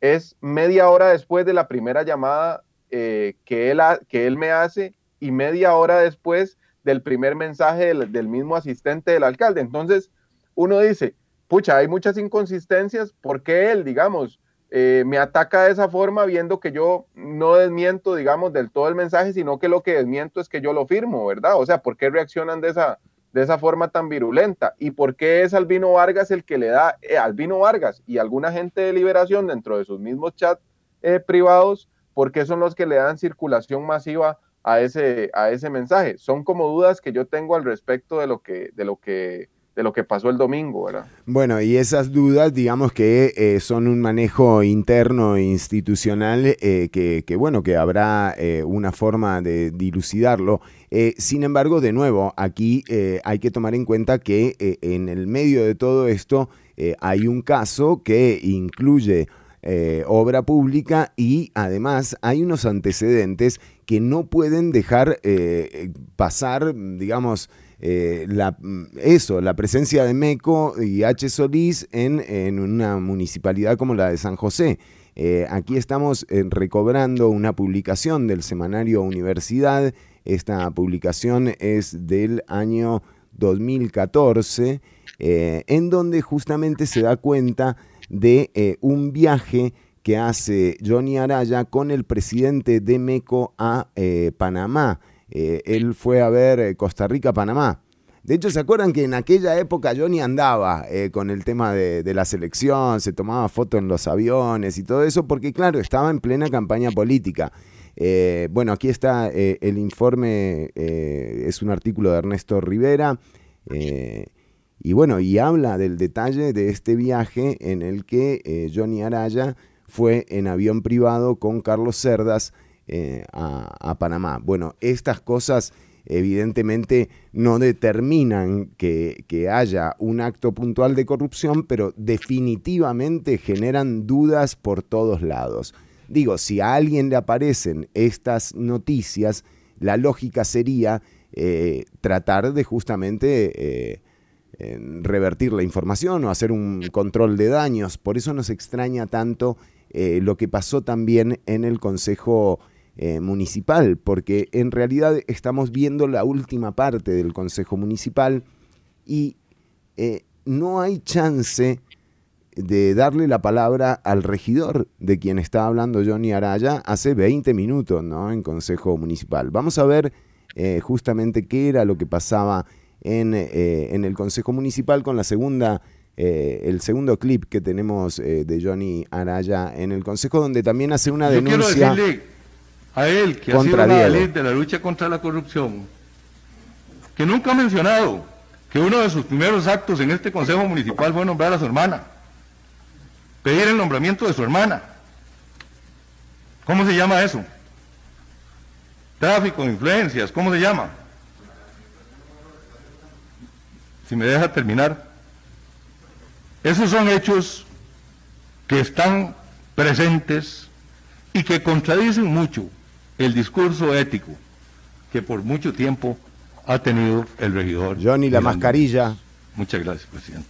es media hora después de la primera llamada eh, que, él que él me hace y media hora después del primer mensaje del, del mismo asistente del alcalde. Entonces, uno dice, pucha, hay muchas inconsistencias, porque él, digamos, eh, me ataca de esa forma viendo que yo no desmiento, digamos, del todo el mensaje, sino que lo que desmiento es que yo lo firmo, ¿verdad? O sea, ¿por qué reaccionan de esa, de esa forma tan virulenta? ¿Y por qué es Albino Vargas el que le da, eh, Albino Vargas y alguna gente de liberación dentro de sus mismos chats eh, privados, por qué son los que le dan circulación masiva a ese, a ese mensaje? Son como dudas que yo tengo al respecto de lo que, de lo que de lo que pasó el domingo, ¿verdad? Bueno, y esas dudas, digamos que eh, son un manejo interno e institucional eh, que, bueno, que habrá eh, una forma de dilucidarlo. sin embargo, de nuevo, aquí hay que tomar en cuenta que en el medio de todo esto hay un caso que incluye obra pública y además hay unos antecedentes que no pueden dejar pasar, digamos, eh, la, eso, la presencia de MECO y H. Solís en, una municipalidad como la de San José. Eh, aquí estamos eh, recobrando una publicación del semanario Universidad. Esta publicación es del año 2014, en donde justamente se da cuenta de un viaje que hace Johnny Araya con el presidente de MECO a Panamá. Eh, él fue a ver eh, Costa Rica-Panamá. De hecho, ¿se acuerdan que en aquella época Johnny andaba con el tema de, de, la selección, se tomaba fotos en los aviones y todo eso? Porque claro, estaba en plena campaña política. bueno, aquí está el informe, es un artículo de Ernesto Rivera. y bueno, y habla del detalle de este viaje en el que Johnny Araya fue en avión privado con Carlos Cerdas eh, a, Panamá. Bueno, estas cosas evidentemente no determinan que, haya un acto puntual de corrupción, pero definitivamente generan dudas por todos lados. Digo, si a alguien le aparecen estas noticias, la lógica sería eh, tratar de justamente eh, revertir la información o hacer un control de daños. Por eso nos extraña tanto lo que pasó también en el Consejo eh, Municipal, porque en realidad estamos viendo la última parte del Consejo Municipal y eh, no hay chance de darle la palabra al regidor de quien está hablando Johnny Araya hace 20 minutos ¿no? en Consejo Municipal. Vamos a ver justamente qué era lo que pasaba en, en el Consejo Municipal con la segunda eh, el segundo clip que tenemos eh, de Johnny Araya en el Consejo, donde también hace una Yo denuncia. Quiero decirle a él que contra ha sido una de la lucha contra la corrupción, que nunca ha mencionado que uno de sus primeros actos en este Consejo Municipal fue nombrar a su hermana, pedir el nombramiento de su hermana. ¿Cómo se llama eso? Tráfico de influencias, ¿cómo se llama? Si me deja terminar. Esos son hechos que están presentes y que contradicen mucho el discurso ético que por mucho tiempo ha tenido el regidor. Johnny, la mascarilla. Muchas gracias, presidente.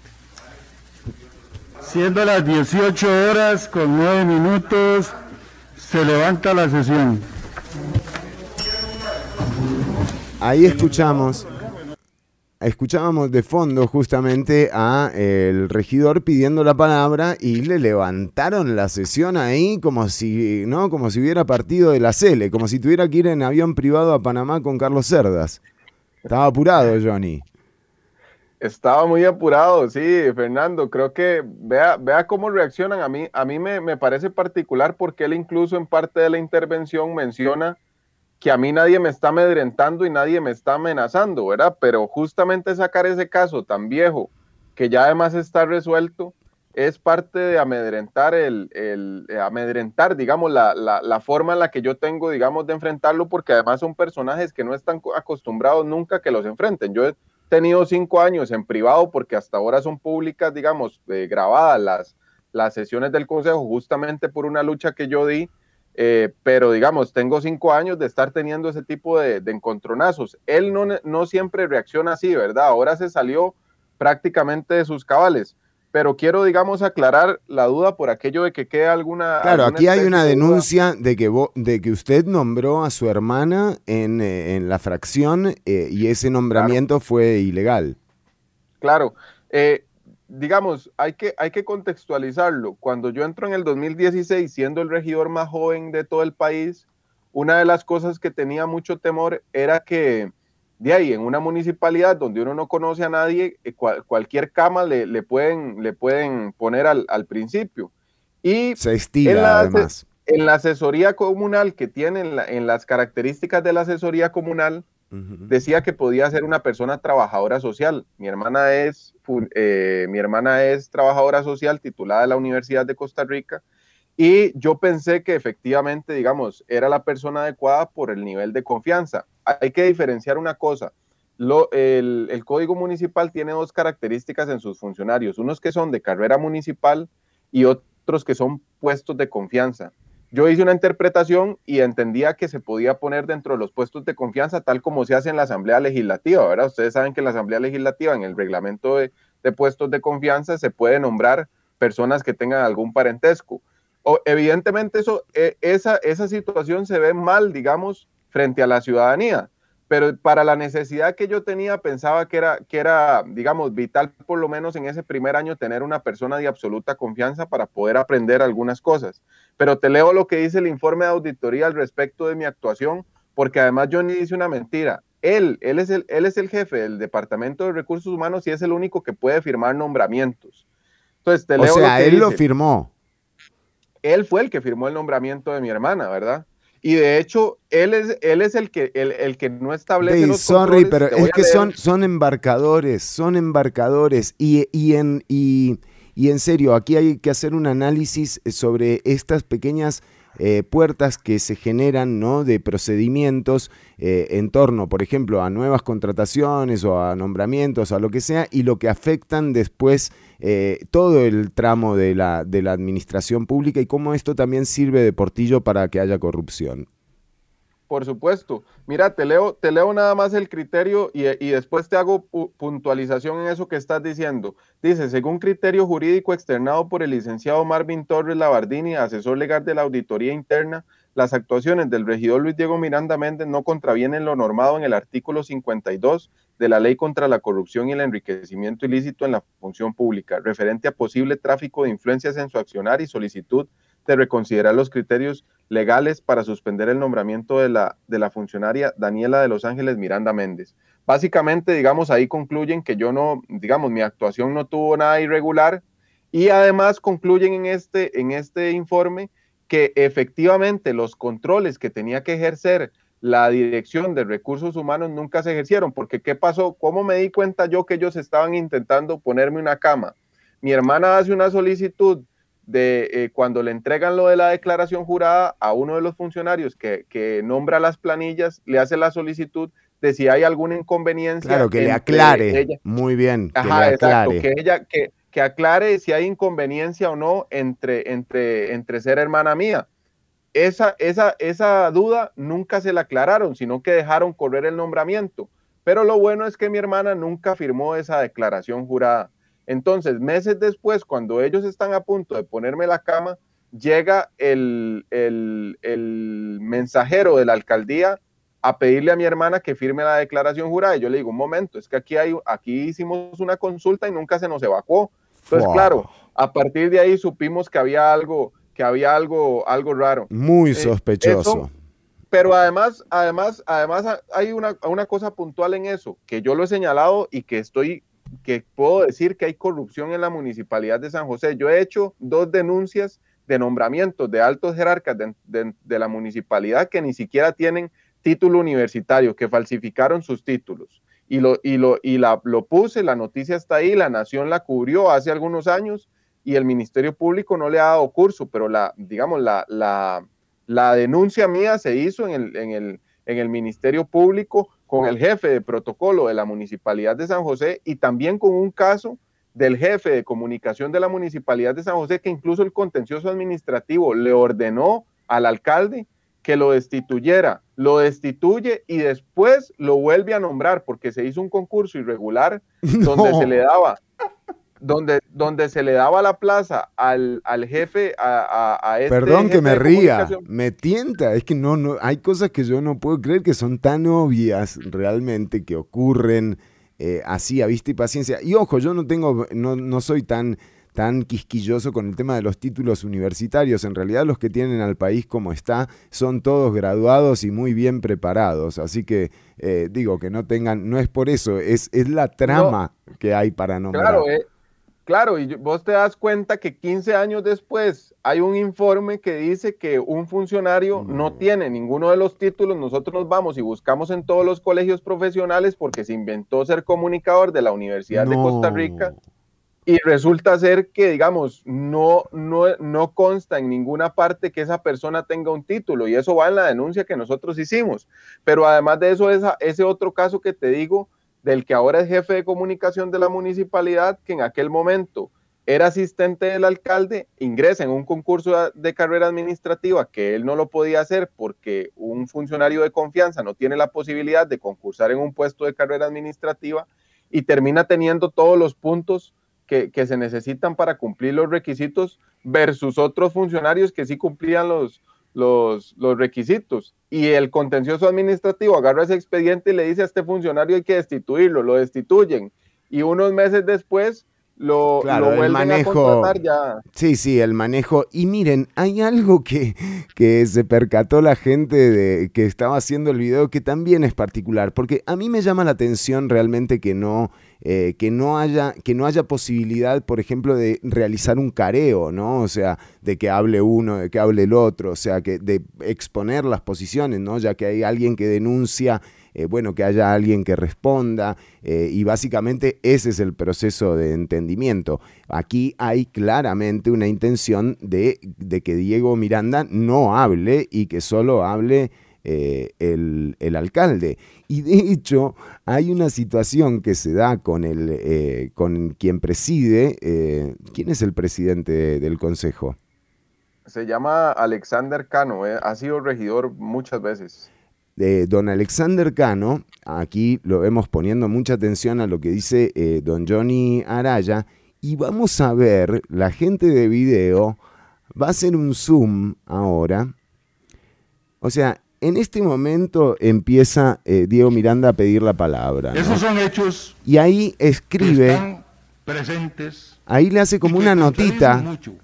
Siendo las 18 horas con 9 minutos, se levanta la sesión. Ahí escuchamos escuchábamos de fondo justamente a el regidor pidiendo la palabra y le levantaron la sesión ahí como si, ¿no? Como si hubiera partido de la Cele, como si tuviera que ir en avión privado a Panamá con Carlos Cerdas. Estaba apurado, Johnny. Estaba muy apurado, sí, Fernando. Creo que vea, vea cómo reaccionan. A mí, a mí me, me parece particular porque él incluso en parte de la intervención menciona que a mí nadie me está amedrentando y nadie me está amenazando, ¿verdad? Pero justamente sacar ese caso tan viejo, que ya además está resuelto, es parte de amedrentar el, el eh, amedrentar, digamos, la, la, la, forma en la que yo tengo, digamos, de enfrentarlo, porque además son personajes que no están acostumbrados nunca que los enfrenten. Yo he tenido cinco años en privado, porque hasta ahora son públicas, digamos, eh, grabadas las, las sesiones del Consejo, justamente por una lucha que yo di eh, pero digamos, tengo cinco años de estar teniendo ese tipo de, encontronazos. Él no, no, siempre reacciona así, ¿verdad? Ahora se salió prácticamente de sus cabales. Pero quiero, digamos, aclarar la duda por aquello de que quede alguna... Claro, aquí hay una denuncia de que, de que usted nombró a su hermana en, eh, en la fracción eh, y ese nombramiento fue ilegal. Claro, eh, digamos, hay que, hay que contextualizarlo. Cuando yo entro en el 2016, siendo el regidor más joven de todo el país, una de las cosas que tenía mucho temor era que de ahí, en una municipalidad donde uno no conoce a nadie, eh, cualquier cama le, le, pueden, le pueden poner al, al principio. Y se estila además. En la asesoría comunal que tienen en las características de la asesoría comunal, decía que podía ser una persona trabajadora social. Mi hermana es, eh, mi hermana es trabajadora social titulada de la Universidad de Costa Rica y yo pensé que efectivamente, digamos, era la persona adecuada por el nivel de confianza. Hay que diferenciar una cosa. Lo, el, el, código municipal tiene dos características en sus funcionarios, unos que son de carrera municipal y otros que son puestos de confianza yo hice una interpretación y entendía que se podía poner dentro de los puestos de confianza, tal como se hace en la Asamblea Legislativa, ¿verdad? Ustedes saben que en la Asamblea Legislativa, en el reglamento de, puestos de confianza, se puede nombrar personas que tengan algún parentesco. O, evidentemente, eso, e, esa, esa situación se ve mal, digamos, frente a la ciudadanía. Pero para la necesidad que yo tenía pensaba que era, que era, digamos, vital por lo menos en ese primer año tener una persona de absoluta confianza para poder aprender algunas cosas. Pero te leo lo que dice el informe de auditoría al respecto de mi actuación, porque además yo ni hice una mentira. Él, él es, el, él es el jefe del Departamento de Recursos Humanos y es el único que puede firmar nombramientos. Entonces, te leo o sea, él lo firmó. Él fue el que firmó el nombramiento de mi hermana, ¿verdad? Y de hecho, él es, él es el, que, el, el que no establece los sorry, pero es que son, son embarcadores, son embarcadores. Y, y, en, y, y en serio, aquí hay que hacer un análisis sobre estas pequeñas eh, puertas que se generan ¿no? de procedimientos eh, en torno, por ejemplo, a nuevas contrataciones o a nombramientos, a lo que sea, y lo que afectan después eh, todo el tramo de la, de la administración pública y cómo esto también sirve de portillo para que haya corrupción. Por supuesto. Mira, te leo, te leo nada más el criterio y, después te hago puntualización en eso que estás diciendo. Dice, según criterio jurídico externado por el licenciado Marvin Torres Labardini, asesor legal de la Auditoría Interna, las actuaciones del regidor Luis Diego Miranda Méndez no contravienen lo normado en el artículo 52 de la Ley contra la Corrupción y el Enriquecimiento Ilícito en la Función Pública, referente a posible tráfico de influencias en su accionar y solicitud de reconsiderar los criterios legales para suspender el nombramiento de la, de la funcionaria Daniela de Los Ángeles Miranda Méndez. Básicamente, digamos, ahí concluyen que yo no, digamos, mi actuación no tuvo nada irregular y además concluyen en este, en este informe que efectivamente los controles que tenía que ejercer la Dirección de Recursos Humanos nunca se ejercieron, porque ¿qué pasó? ¿Cómo me di cuenta yo que ellos estaban intentando ponerme una cama? Mi hermana hace una solicitud de eh, cuando le entregan lo de la declaración jurada a uno de los funcionarios que, que, nombra las planillas, le hace la solicitud de si hay alguna inconveniencia. Claro, que le aclare. Muy bien. Que le aclare. que ella, que, que, aclare si hay inconveniencia o no entre, entre, entre ser hermana mía. Esa, esa, esa duda nunca se la aclararon, sino que dejaron correr el nombramiento. Pero lo bueno es que mi hermana nunca firmó esa declaración jurada. Entonces, meses después, cuando ellos están a punto de ponerme la cama, llega el, mensajero de la alcaldía a pedirle a mi hermana que firme la declaración jurada. Y yo le digo, un momento, es que aquí, hay, aquí hicimos una consulta y nunca se nos evacuó. Entonces, claro, a partir de ahí supimos que había algo, que había algo, algo raro. Muy eh, sospechoso. pero además, además, además hay una, una cosa puntual en eso, que yo lo he señalado y que estoy que puedo decir que hay corrupción en la municipalidad de San José. Yo he hecho dos denuncias de nombramientos de altos jerarcas de, la municipalidad que ni siquiera tienen título universitario, que falsificaron sus títulos. Y, lo, y, lo, y la, lo puse, la noticia está ahí, la Nación la cubrió hace algunos años y el Ministerio Público no le ha dado curso, pero la, digamos, la, la, la denuncia mía se hizo en el, en el, en el Ministerio Público con el jefe de protocolo de la Municipalidad de San José y también con un caso del jefe de comunicación de la Municipalidad de San José que incluso el contencioso administrativo le ordenó al alcalde que lo destituyera, lo destituye y después lo vuelve a nombrar porque se hizo un concurso irregular donde se le daba donde, donde se le daba la plaza al, jefe, a, a, este Perdón que me ría, me tienta, es que no, no, hay cosas que yo no puedo creer que son tan obvias realmente que ocurren eh, así a vista y paciencia. Y ojo, yo no tengo, no, no soy tan, tan quisquilloso con el tema de los títulos universitarios. En realidad los que tienen al país como está son todos graduados y muy bien preparados. Así que eh, digo que no tengan, no es por eso, es, es la trama que hay para nombrar. Claro, eh, Claro, y vos te das cuenta que 15 años después hay un informe que dice que un funcionario no tiene ninguno de los títulos. Nosotros nos vamos y buscamos en todos los colegios profesionales porque se inventó ser comunicador de la Universidad de Costa Rica y resulta ser que, digamos, no, no, no consta en ninguna parte que esa persona tenga un título y eso va en la denuncia que nosotros hicimos. Pero además de eso, esa, ese otro caso que te digo del que ahora es jefe de comunicación de la municipalidad, que en aquel momento era asistente del alcalde, ingresa en un concurso de carrera administrativa que él no lo podía hacer porque un funcionario de confianza no tiene la posibilidad de concursar en un puesto de carrera administrativa y termina teniendo todos los puntos que, se necesitan para cumplir los requisitos versus otros funcionarios que sí cumplían los, los, los requisitos. Y el contencioso administrativo agarra ese expediente y le dice a este funcionario hay que destituirlo, lo destituyen. Y unos meses después lo, claro, el manejo, ya. Sí, sí, el manejo. Y miren, hay algo que, que se percató la gente de, que estaba haciendo el video que también es particular, porque a mí me llama la atención realmente que no, eh, que no, haya, que no haya posibilidad, por ejemplo, de realizar un careo, ¿no? O sea, de que hable uno, de que hable el otro, o sea, que de exponer las posiciones, ¿no? Ya que hay alguien que denuncia eh, bueno, que haya alguien que responda eh, y básicamente ese es el proceso de entendimiento. Aquí hay claramente una intención de, que Diego Miranda no hable y que solo hable eh, el, alcalde. Y de hecho hay una situación que se da con, el, con quien preside. ¿Quién es el presidente del consejo? Se llama Alexander Cano, ha sido regidor muchas veces don Alexander Cano, aquí lo vemos poniendo mucha atención a lo que dice eh, don Johnny Araya, y vamos a ver, la gente de video va a hacer un zoom ahora. O sea, en este momento empieza eh, Diego Miranda a pedir la palabra. Esos son hechos. Y ahí escribe. están presentes. Ahí le hace como una notita. Mucho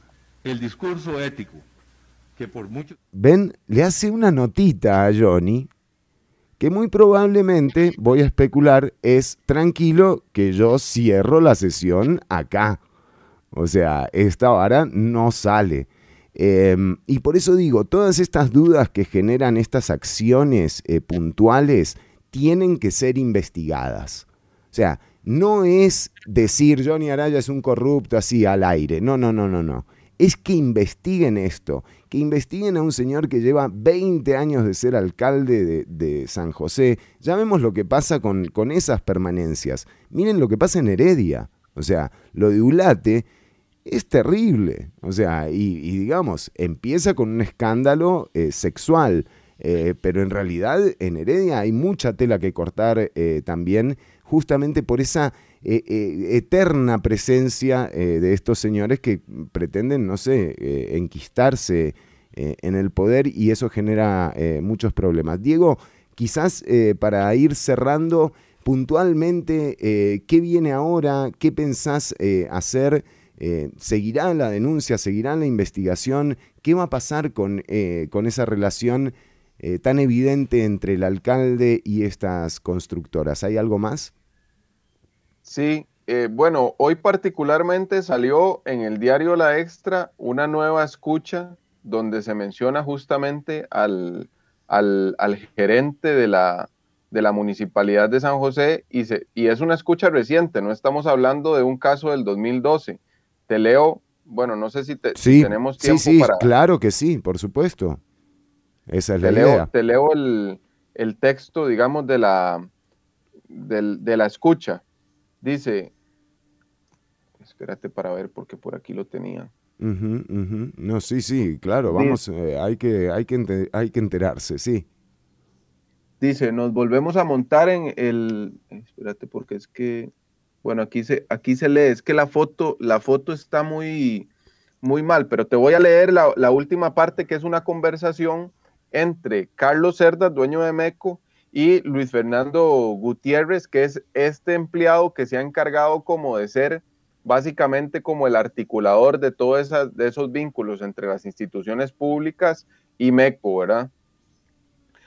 el discurso ético. Que por mucho... Ven, le hace una notita a Johnny que muy probablemente, voy a especular, es tranquilo que yo cierro la sesión acá. O sea, esta vara no sale. Em, y por eso digo, todas estas dudas que generan estas acciones eh, puntuales tienen que ser investigadas. O sea, no es decir Johnny Araya es un corrupto así al aire. No, no, no, no, no es que investiguen esto, que investiguen a un señor que lleva 20 años de ser alcalde de, San José. Ya vemos lo que pasa con, con, esas permanencias. Miren lo que pasa en Heredia. O sea, lo de Ulate es terrible. O sea, y, digamos, empieza con un escándalo eh, sexual. Eh, pero en realidad en Heredia hay mucha tela que cortar eh, también, justamente por esa eterna presencia de estos señores que pretenden, no sé, enquistarse en el poder y eso genera muchos problemas. Diego, quizás para ir cerrando puntualmente, ¿qué viene ahora? ¿Qué pensás hacer? ¿Seguirá la denuncia? ¿Seguirá la investigación? ¿Qué va a pasar con, con esa relación tan evidente entre el alcalde y estas constructoras? ¿Hay algo más? Sí, eh, bueno, hoy particularmente salió en el diario La Extra una nueva escucha donde se menciona justamente al, al, gerente de la, de la municipalidad de San José y, se, y es una escucha reciente, no estamos hablando de un caso del 2012. Te leo, bueno, no sé si, tenemos tiempo sí, sí, Claro que sí, por supuesto. Esa es la idea. Te leo el, el texto, digamos, de la, de la escucha. Dice, espérate para ver porque por aquí lo tenía. No, sí, sí, claro, vamos, eh, hay, que, hay, que hay que enterarse, sí. Dice, nos volvemos a montar en el, espérate porque es que, bueno, aquí se, aquí se lee, es que la foto, la foto está muy, muy mal, pero te voy a leer la, la última parte que es una conversación entre Carlos Cerdas, dueño de MECO, y Luis Fernando Gutiérrez, que es este empleado que se ha encargado como de ser básicamente como el articulador de todos esos vínculos entre las instituciones públicas y MECO, ¿verdad?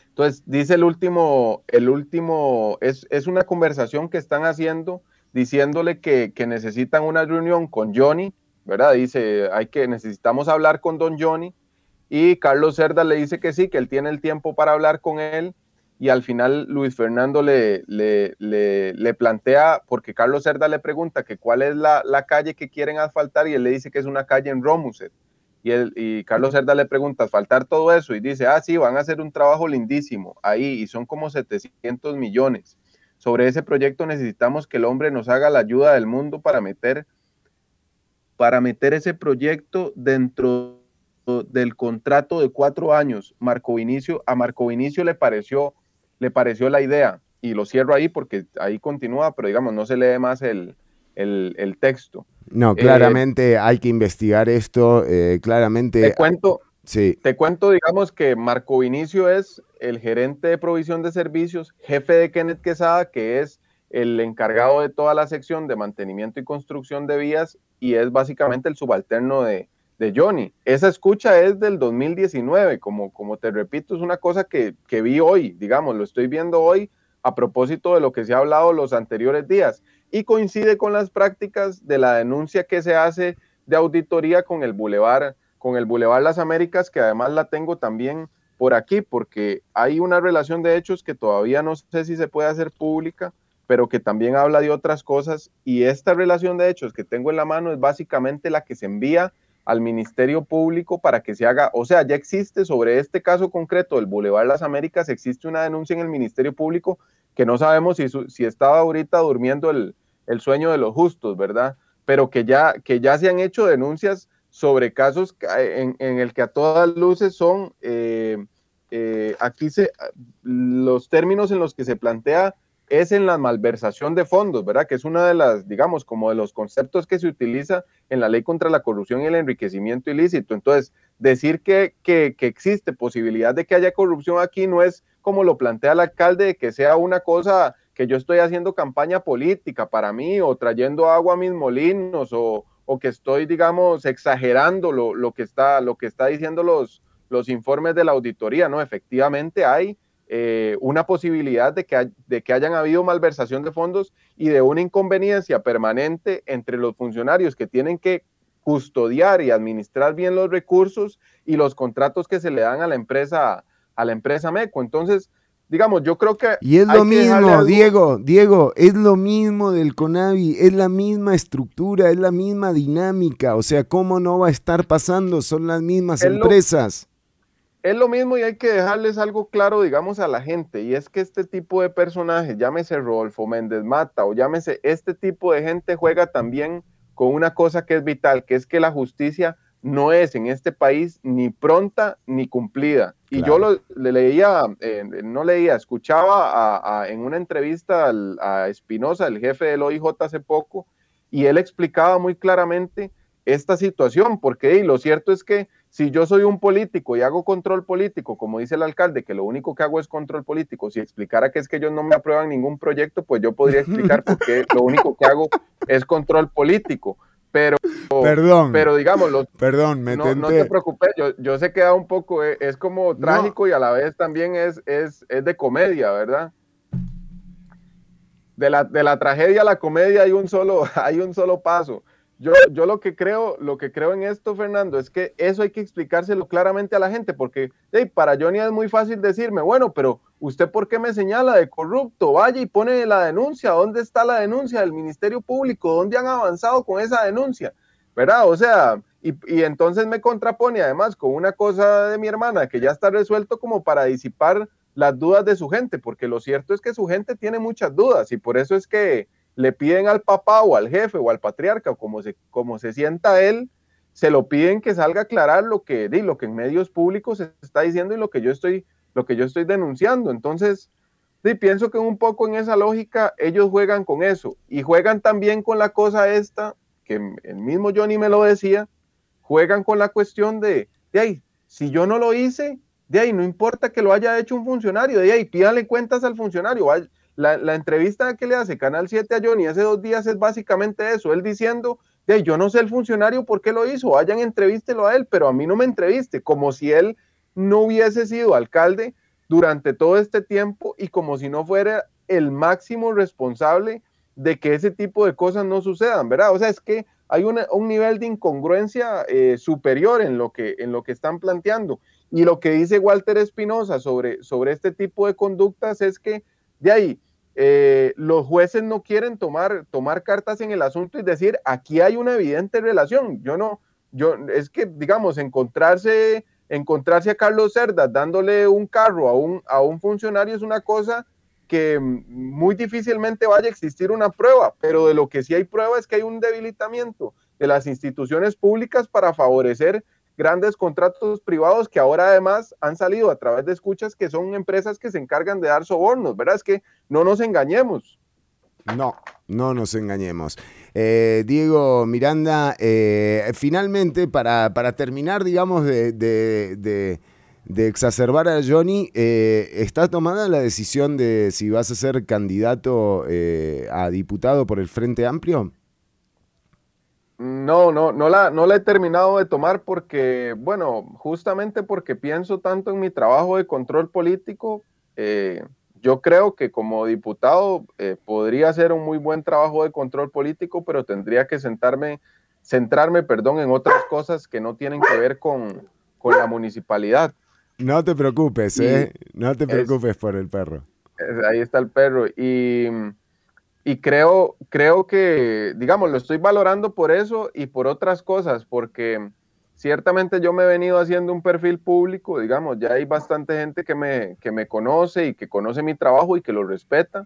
Entonces, dice el último, el último, es, es una conversación que están haciendo diciéndole que, que, necesitan una reunión con Johnny, ¿verdad? Dice, hay que, necesitamos hablar con don Johnny, y Carlos Cerda le dice que sí, que él tiene el tiempo para hablar con él, y al final Luis Fernando le, le, plantea, porque Carlos Cerda le pregunta que cuál es la, calle que quieren asfaltar y él le dice que es una calle en Romuset. Y, y Carlos Cerda le pregunta, ¿asfaltar todo eso? Y dice, ah, sí, van a hacer un trabajo lindísimo ahí y son como 700 millones. Sobre ese proyecto necesitamos que el hombre nos haga la ayuda del mundo para meter, para meter ese proyecto dentro del contrato de cuatro años. Marco Vinicio, a Marco Vinicio le pareció le pareció la idea. Y lo cierro ahí porque ahí continúa, pero digamos, no se lee más el, texto. No, claramente hay que investigar esto, eh, claramente... Te cuento, Sí. Te cuento, digamos, que Marco Vinicio es el gerente de provisión de servicios, jefe de Kenneth Quesada, que es el encargado de toda la sección de mantenimiento y construcción de vías y es básicamente el subalterno de, de Johnny. Esa escucha es del 2019, como, como te repito, es una cosa que, que vi hoy, digamos, lo estoy viendo hoy a propósito de lo que se ha hablado los anteriores días y coincide con las prácticas de la denuncia que se hace de auditoría con el Boulevard con el Boulevard Las Américas, que además la tengo también por aquí, porque hay una relación de hechos que todavía no sé si se puede hacer pública, pero que también habla de otras cosas. Y esta relación de hechos que tengo en la mano es básicamente la que se envía al Ministerio Público para que se haga, o sea, ya existe sobre este caso concreto del Boulevard Las Américas, existe una denuncia en el Ministerio Público que no sabemos si, si estaba ahorita durmiendo el, el, sueño de los justos, ¿verdad? Pero que ya, que ya se han hecho denuncias sobre casos en, en el que a todas luces son, eh, eh, aquí se, los términos en los que se plantea es en la malversación de fondos, ¿verdad? Que es una de las, digamos, como de los conceptos que se utiliza en la ley contra la corrupción y el enriquecimiento ilícito. Entonces, decir que, que, que existe posibilidad de que haya corrupción aquí no es como lo plantea el alcalde, de que sea una cosa que yo estoy haciendo campaña política para mí o trayendo agua a mis molinos o, o que estoy, digamos, exagerando lo, lo, que, está, lo que está diciendo los, los informes de la auditoría, ¿no? Efectivamente hay eh, una posibilidad de que, de que hayan habido malversación de fondos y de una inconveniencia permanente entre los funcionarios que tienen que custodiar y administrar bien los recursos y los contratos que se le dan a la empresa, a la empresa MECO. Entonces, digamos, yo creo que... Y es lo mismo, Diego, Diego, es lo mismo del CONAVI, es la misma estructura, es la misma dinámica, o sea, ¿cómo no va a estar pasando? Son las mismas es empresas. Lo, es lo mismo y hay que dejarles algo claro, digamos, a la gente, y es que este tipo de personajes, llámese Rodolfo Méndez Mata o llámese, este tipo de gente juega también con una cosa que es vital, que es que la justicia no es en este país ni pronta ni cumplida. Y yo lo, le leía, eh, no leía, escuchaba a, a, en una entrevista al, a Espinosa, el jefe del OIJ hace poco, y él explicaba muy claramente esta situación, porque y lo cierto es que si yo soy un político y hago control político, como dice el alcalde, que lo único que hago es control político, si explicara que es que ellos no me aprueban ningún proyecto, pues yo podría explicar por qué lo único que hago es control político pero perdón. pero digamos perdón me no, no, te preocupes yo, yo sé que da un poco es, es como trágico no. y a la vez también es, es, es de comedia verdad de la, de la tragedia a la comedia hay un solo hay un solo paso yo, yo lo que creo lo que creo en esto Fernando es que eso hay que explicárselo claramente a la gente porque hey, para Johnny es muy fácil decirme bueno pero ¿Usted por qué me señala de corrupto? Vaya y pone la denuncia. ¿Dónde está la denuncia del Ministerio Público? ¿Dónde han avanzado con esa denuncia? ¿Verdad? O sea, y, y, entonces me contrapone además con una cosa de mi hermana que ya está resuelto como para disipar las dudas de su gente, porque lo cierto es que su gente tiene muchas dudas y por eso es que le piden al papá o al jefe o al patriarca o como se, como se sienta él, se lo piden que salga a aclarar lo que, lo que en medios públicos se está diciendo y lo que yo estoy lo que yo estoy denunciando. Entonces, sí, pienso que un poco en esa lógica ellos juegan con eso y juegan también con la cosa esta, que el mismo Johnny me lo decía, juegan con la cuestión de, de ahí, si yo no lo hice, de ahí no importa que lo haya hecho un funcionario, de ahí pídale cuentas al funcionario. La, entrevista que le hace Canal 7 a Johnny hace dos días es básicamente eso, él diciendo, de yo no sé el funcionario por qué lo hizo, vayan, entrevístelo a él, pero a mí no me entreviste, como si él no hubiese sido alcalde durante todo este tiempo y como si no fuera el máximo responsable de que ese tipo de cosas no sucedan, ¿verdad? O sea, es que hay un nivel de incongruencia eh, superior en lo, que, en lo que están planteando. Y lo que dice Walter Espinosa sobre, sobre este tipo de conductas es que de ahí eh, los jueces no quieren tomar, tomar cartas en el asunto y decir, aquí hay una evidente relación. Yo no, yo, es que, digamos, encontrarse encontrarse a Carlos Cerda dándole un carro a un, a un funcionario es una cosa que muy difícilmente vaya a existir una prueba, pero de lo que sí hay prueba es que hay un debilitamiento de las instituciones públicas para favorecer grandes contratos privados que ahora además han salido a través de escuchas que son empresas que se encargan de dar sobornos, ¿verdad? Es que no nos engañemos. No, no nos engañemos. Eh, Diego Miranda, eh, finalmente, para, terminar, digamos, de, exacerbar a Johnny, eh, ¿está tomada la decisión de si vas a ser candidato a diputado por el Frente Amplio? No, no, no la, no la he terminado de tomar porque, bueno, justamente porque pienso tanto en mi trabajo de control político, yo creo que como diputado eh, podría hacer un muy buen trabajo de control político, pero tendría que sentarme, centrarme perdón, en otras cosas que no tienen que ver con, la municipalidad. No te preocupes, ¿eh? No te preocupes por el perro. ahí está el perro. Y, y creo, creo que, digamos, lo estoy valorando por eso y por otras cosas, porque ciertamente yo me he venido haciendo un perfil público, digamos, ya hay bastante gente que me, que me conoce y que conoce mi trabajo y que lo respeta,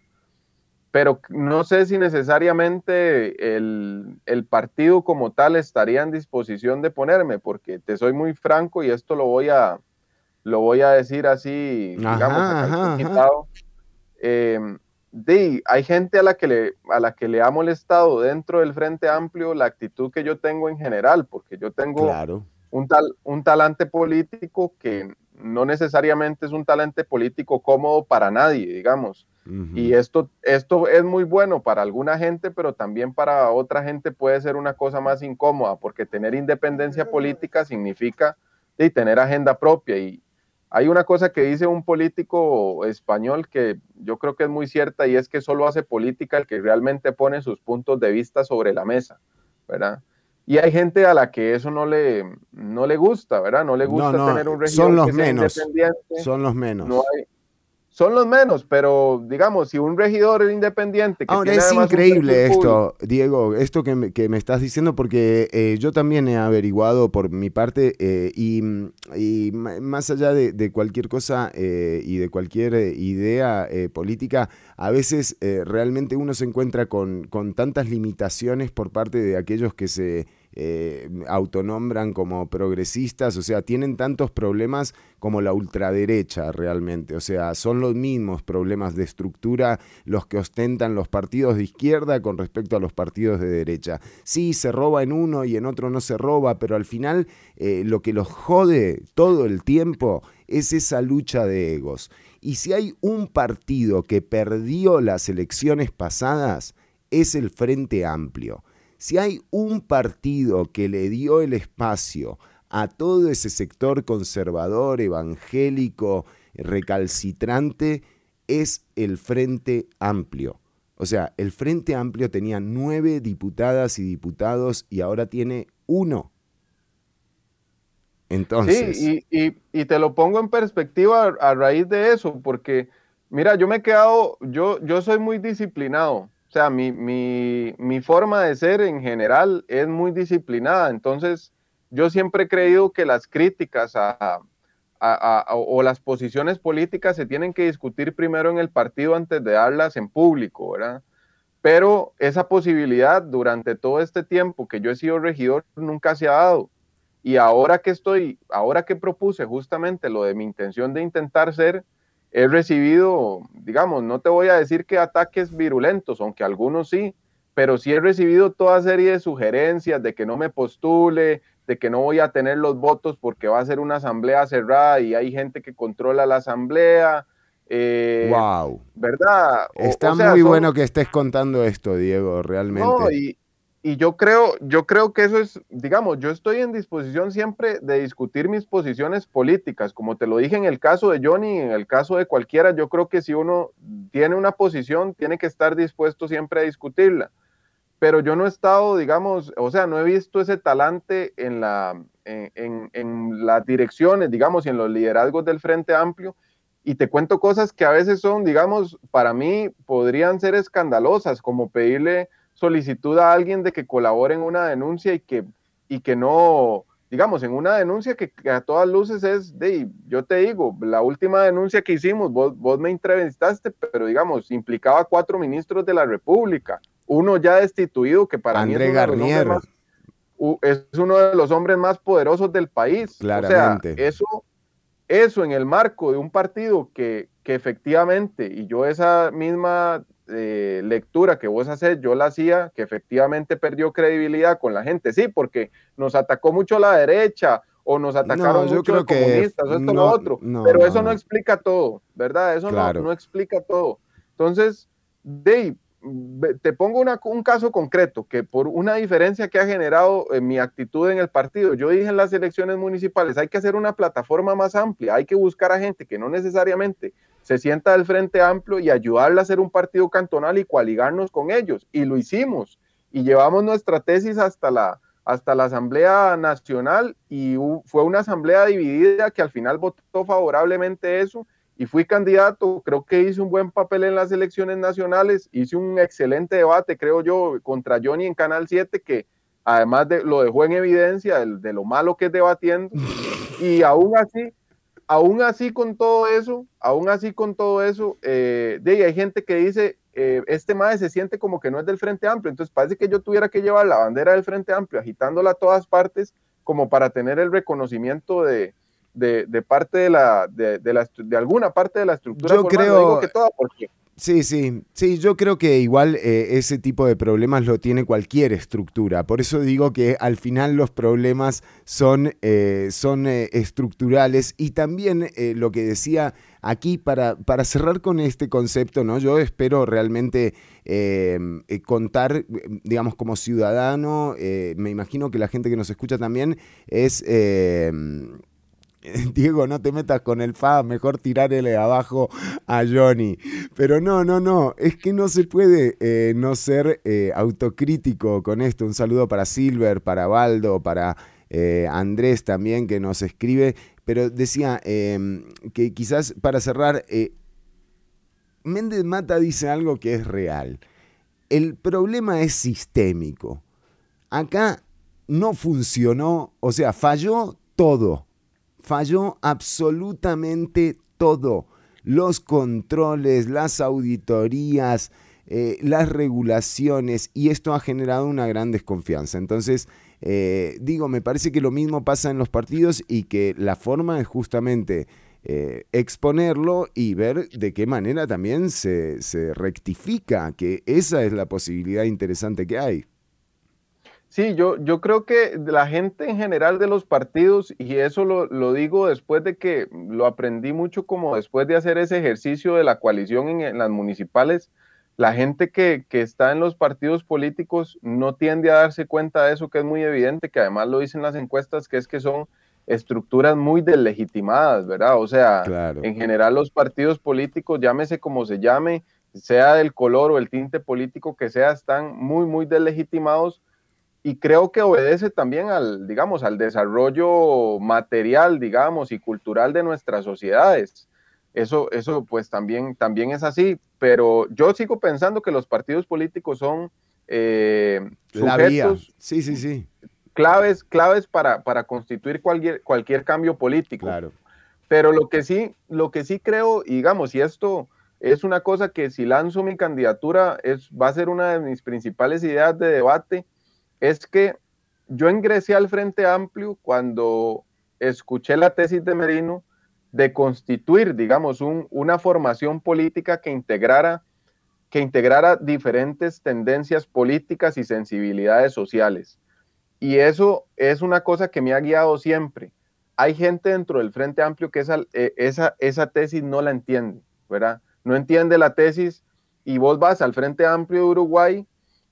pero no sé si necesariamente el, el, partido como tal estaría en disposición de ponerme, porque te soy muy franco y esto lo voy a, lo voy a decir así, digamos, em, hay gente a la, que le, a la que le ha molestado dentro del Frente Amplio la actitud que yo tengo en general, porque yo tengo un, tal, un talante político que no necesariamente es un talante político cómodo para nadie, digamos. Y esto, esto es muy bueno para alguna gente, pero también para otra gente puede ser una cosa más incómoda, porque tener independencia política significa tener agenda propia y, hay una cosa que dice un político español que yo creo que es muy cierta y es que solo hace política el que realmente pone sus puntos de vista sobre la mesa, ¿verdad? Y hay gente a la que eso no le, no le gusta, ¿verdad? No le gusta tener un régimen son los menos, Son los menos. No hay, son los menos, pero digamos, si un regidor independiente... Que Ahora es increíble esto, Diego, esto que me, estás diciendo, porque eh, yo también he averiguado por mi parte eh, y, más allá de, cualquier cosa eh, y de cualquier idea política, a veces realmente uno se encuentra con, con tantas limitaciones por parte de aquellos que se eh, autonombran como progresistas, o sea, tienen tantos problemas como la ultraderecha realmente, o sea, son los mismos problemas de estructura los que ostentan los partidos de izquierda con respecto a los partidos de derecha. Sí, se roba en uno y en otro no se roba, pero al final eh, lo que los jode todo el tiempo es esa lucha de egos. Y si hay un partido que perdió las elecciones pasadas, es el Frente Amplio. Si hay un partido que le dio el espacio a todo ese sector conservador, evangélico, recalcitrante, es el Frente Amplio. O sea, el Frente Amplio tenía nueve diputadas y diputados y ahora tiene uno. Entonces. Sí, y, te lo pongo en perspectiva a, raíz de eso, porque, mira, yo me he quedado, yo, yo soy muy disciplinado. O sea, mi, mi, forma de ser en general es muy disciplinada. Entonces, yo siempre he creído que las críticas a, o las posiciones políticas se tienen que discutir primero en el partido antes de darlas en público, ¿verdad? Pero esa posibilidad durante todo este tiempo que yo he sido regidor nunca se ha dado. Y ahora que estoy, ahora que propuse justamente lo de mi intención de intentar ser he recibido, digamos, no te voy a decir que ataques virulentos, aunque algunos sí, pero sí he recibido toda serie de sugerencias de que no me postule, de que no voy a tener los votos porque va a ser una asamblea cerrada y hay gente que controla la asamblea. wow. Eh, ¿Verdad? Está muy bueno que estés contando esto, Diego, realmente y yo creo, yo creo que eso es, digamos, yo estoy en disposición siempre de discutir mis posiciones políticas, como te lo dije en el caso de Johnny, en el caso de cualquiera, yo creo que si uno tiene una posición, tiene que estar dispuesto siempre a discutirla. Pero yo no he estado, digamos, o sea, no he visto ese talante en, la, en, en las direcciones, digamos, y en los liderazgos del Frente Amplio. Y te cuento cosas que a veces son, digamos, para mí podrían ser escandalosas, como pedirle solicitud a alguien de que colabore en una denuncia y que, y que no, digamos, en una denuncia que, a todas luces es de, yo te digo, la última denuncia que hicimos, vos, vos me entrevistaste, pero digamos, implicaba cuatro ministros de la República, uno ya destituido, que para mí es uno, Garnier. más, es uno de los hombres más poderosos del país. Claramente. O sea, eso, eso en el marco de un partido que, que efectivamente, y yo esa misma eh, lectura que vos haces, yo la hacía, que efectivamente perdió credibilidad con la gente, sí, porque nos atacó mucho la derecha o nos atacaron mucho los comunistas, o esto, lo otro, pero eso no, explica todo, ¿verdad? Eso no, no explica todo. Entonces, Dave, te pongo un caso concreto, que por una diferencia que ha generado en mi actitud en el partido, yo dije en las elecciones municipales, hay que hacer una plataforma más amplia, hay que buscar a gente que no necesariamente se sienta del Frente Amplio y ayudarle a hacer un partido cantonal y coaligarnos con ellos. Y lo hicimos. Y llevamos nuestra tesis hasta la, hasta la Asamblea Nacional y fue una asamblea dividida que al final votó favorablemente eso y fui candidato, creo que hice un buen papel en las elecciones nacionales, hice un excelente debate, creo yo, contra Johnny en Canal 7, que además de, lo dejó en evidencia de, lo malo que es debatiendo, y aún así, aún así con todo eso, aún así con todo eso, eh, de, hay gente que dice, eh, este MAE se siente como que no es del Frente Amplio, entonces parece que yo tuviera que llevar la bandera del Frente Amplio agitándola a todas partes como para tener el reconocimiento de, de, parte de la, de, de, la, de alguna parte de la estructura. Yo creo... que toda, porque... Sí, sí, sí, yo creo que igual eh, ese tipo de problemas lo tiene cualquier estructura. Por eso digo que al final los problemas son, eh, son eh, estructurales y también lo que decía aquí para, para cerrar con este concepto, ¿no? Yo espero realmente contar, digamos, como ciudadano, me imagino que la gente que nos escucha también es Diego, no te metas con el FA, mejor tirarle abajo a Johnny. Pero no, no, no, es que no se puede eh, no ser eh, autocrítico con esto. Un saludo para Silver, para Baldo, para eh, Andrés también que nos escribe. Pero decía em, que quizás para cerrar, Méndez Mata dice algo que es real. El problema es sistémico. Acá no funcionó, o sea, falló todo falló absolutamente todo. Los controles, las auditorías, eh, las regulaciones, y esto ha generado una gran desconfianza. Entonces, eh, digo, me parece que lo mismo pasa en los partidos y que la forma es justamente eh, exponerlo y ver de qué manera también se, se rectifica, que esa es la posibilidad interesante que hay. Sí, yo, yo creo que la gente en general de los partidos, y eso lo, digo después de que lo aprendí mucho como después de hacer ese ejercicio de la coalición en, las municipales, la gente que, está en los partidos políticos no tiende a darse cuenta de eso que es muy evidente, que además lo dicen las encuestas, que es que son estructuras muy deslegitimadas, ¿verdad? O sea, en general los partidos políticos, llámese como se llame, sea del color o el tinte político que sea, están muy, muy deslegitimados y creo que obedece también al, digamos, al desarrollo material, digamos, y cultural de nuestras sociedades. Eso, eso pues también, también es así, pero yo sigo pensando que los partidos políticos son eh, sujetos Sí, sí, sí. claves, claves para, para constituir cualquier, cualquier cambio político. Claro. Pero lo que sí, lo que sí creo, digamos, y esto es una cosa que si lanzo mi candidatura es, va a ser una de mis principales ideas de debate, es que yo ingresé al Frente Amplio cuando escuché la tesis de Merino de constituir, digamos, una formación política que integrara, que integrara diferentes tendencias políticas y sensibilidades sociales. Y eso es una cosa que me ha guiado siempre. Hay gente dentro del Frente Amplio que esa, eh, esa, esa tesis no la entiende, ¿verdad? No entiende la tesis y vos vas al Frente Amplio de Uruguay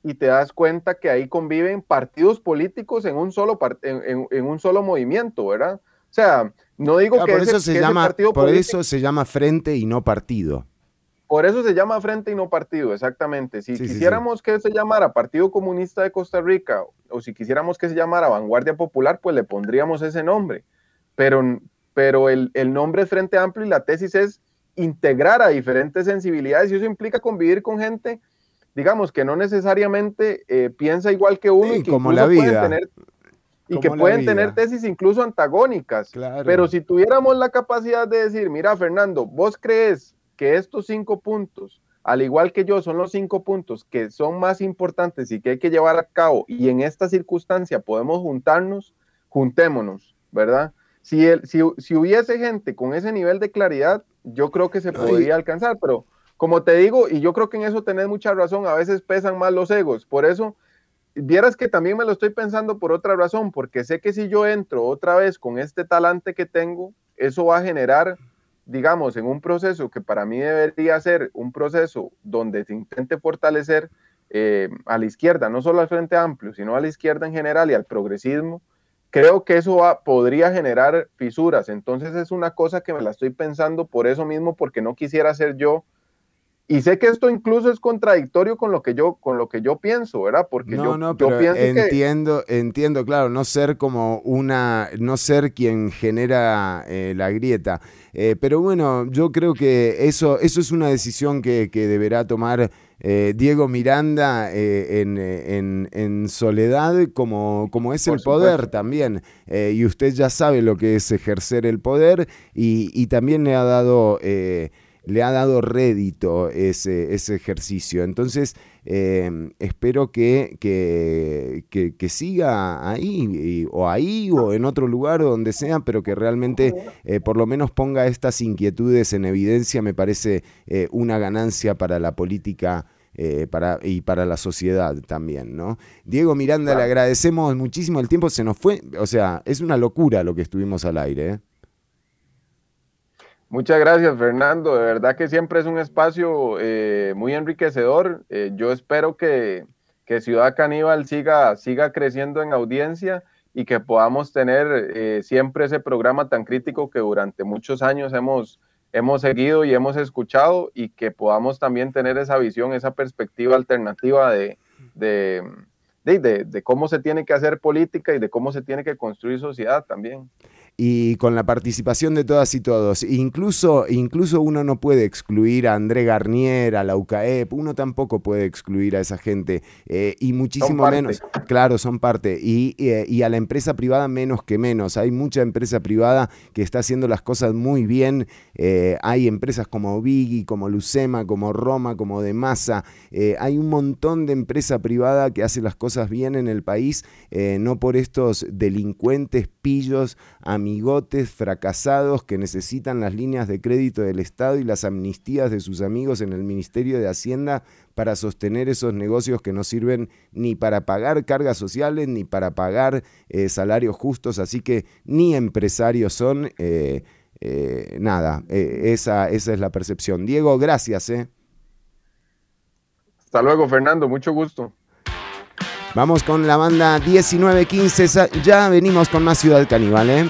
y te das cuenta que ahí conviven partidos políticos en un solo, en, un solo movimiento, ¿verdad? O sea, no digo que, por eso se llama, por eso se llama frente y no partido. Por eso se llama frente y no partido, exactamente. Si quisiéramos que se llamara Partido Comunista de Costa Rica o si quisiéramos que se llamara Vanguardia Popular, pues le pondríamos ese nombre. Pero, pero el, el nombre es Frente Amplio y la tesis es integrar a diferentes sensibilidades y eso implica convivir con gente digamos, que no necesariamente eh, piensa igual que uno y que como la vida. tener, y que pueden tener tesis incluso antagónicas. Pero si tuviéramos la capacidad de decir, mira, Fernando, vos crees que estos cinco puntos, al igual que yo, son los cinco puntos que son más importantes y que hay que llevar a cabo, y en esta circunstancia podemos juntarnos, juntémonos, ¿verdad? Si, el, si, si hubiese gente con ese nivel de claridad, yo creo que se podría alcanzar, pero como te digo, y yo creo que en eso tenés mucha razón, a veces pesan más los egos. Por eso, vieras que también me lo estoy pensando por otra razón, porque sé que si yo entro otra vez con este talante que tengo, eso va a generar, digamos, en un proceso que para mí debería ser un proceso donde se intente fortalecer eh, a la izquierda, no solo al Frente Amplio, sino a la izquierda en general y al progresismo, creo que eso podría generar fisuras. Entonces es una cosa que me la estoy pensando por eso mismo, porque no quisiera ser yo y sé que esto incluso es contradictorio con lo que yo, con lo que yo pienso, ¿verdad? Porque yo, no, pero entiendo, entiendo, claro, no ser como una, no ser quien genera eh, la grieta. Eh, pero bueno, yo creo que eso, eso es una decisión que, deberá tomar eh, Diego Miranda en, soledad, como, como es el poder también. y usted ya sabe lo que es ejercer el poder y, y también le ha dado le ha dado rédito ese, ese ejercicio. Entonces, em, espero que, que, siga ahí, o ahí, o en otro lugar, o donde sea, pero que realmente eh, por lo menos ponga estas inquietudes en evidencia, me parece eh, una ganancia para la política. Eh, para, y para la sociedad también, ¿no? Diego Miranda, le agradecemos muchísimo el tiempo, se nos fue, o sea, es una locura lo que estuvimos al aire. ¿eh? Muchas gracias, Fernando. De verdad que siempre es un espacio eh, muy enriquecedor. Eh, yo espero que, Ciudad Caníbal siga, siga creciendo en audiencia y que podamos tener eh, siempre ese programa tan crítico que durante muchos años hemos, hemos seguido y hemos escuchado y que podamos también tener esa visión, esa perspectiva alternativa de, de, de cómo se tiene que hacer política y de cómo se tiene que construir sociedad también y con la participación de todas y todos. Incluso, incluso uno no puede excluir a André Garnier, a la UCAEP, uno tampoco puede excluir a esa gente, eh, y muchísimo menos, claro, son parte, y, eh, y, a la empresa privada menos que menos. Hay mucha empresa privada que está haciendo las cosas muy bien, eh, hay empresas como Biggie, como Lucema, como Roma, como De Masa, hay un montón de empresa privada que hace las cosas bien en el país, no por estos delincuentes pillos, amigotes fracasados que necesitan las líneas de crédito del Estado y las amnistías de sus amigos en el Ministerio de Hacienda para sostener esos negocios que no sirven ni para pagar cargas sociales ni para pagar eh, salarios justos, así que ni empresarios son. Eh, eh, nada, esa, esa es la percepción. Diego, gracias. Hasta luego, Fernando, mucho gusto. Vamos con la banda 1915. Ya venimos con más Ciudad Caníbal, ¿eh?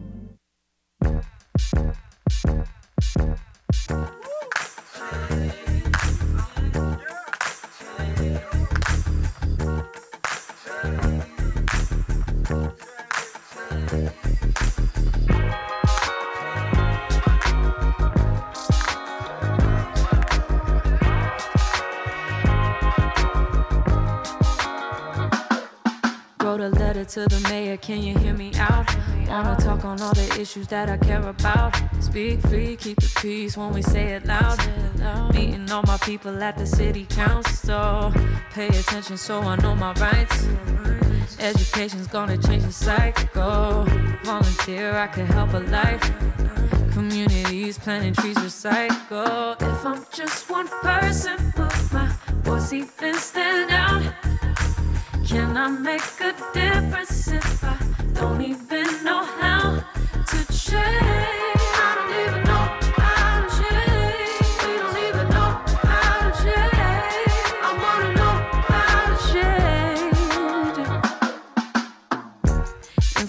Can you hear me out? Wanna talk on all the issues that I care about. Speak free, keep the peace when we say it loud. Meeting all my people at the city council. Pay attention so I know my rights. Education's gonna change the cycle. Volunteer, I can help a life. Communities planting trees, recycle. If I'm just one person, but my voice even stand out. Can I make a difference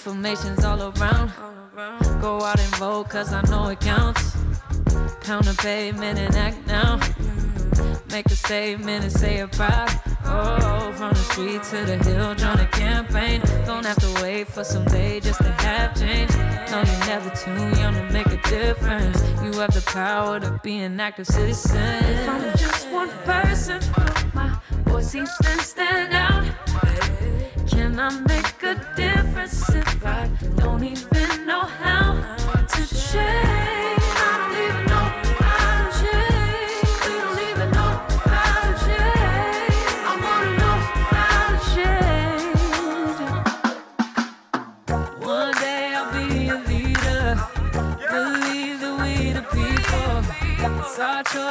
Information's all around. Go out and vote, cause I know it counts. Pound the pavement and act now. Make a statement and say it proud. Oh, from the street to the hill, join a campaign. Don't have to wait for some day just to have change. No, you're never too young to make a difference. You have the power to be an active citizen. If I'm just one person, my voice even stand out. Can I make a difference if I don't even know how to change?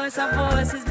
voice, our voices.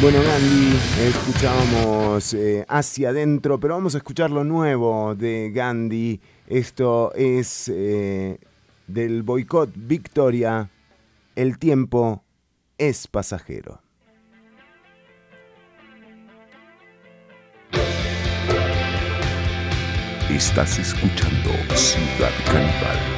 Bueno, Gandhi, escuchábamos eh, hacia adentro, pero vamos a escuchar lo nuevo de Gandhi. Esto es eh, del boicot Victoria. El tiempo es pasajero. Estás escuchando Ciudad Caníbal.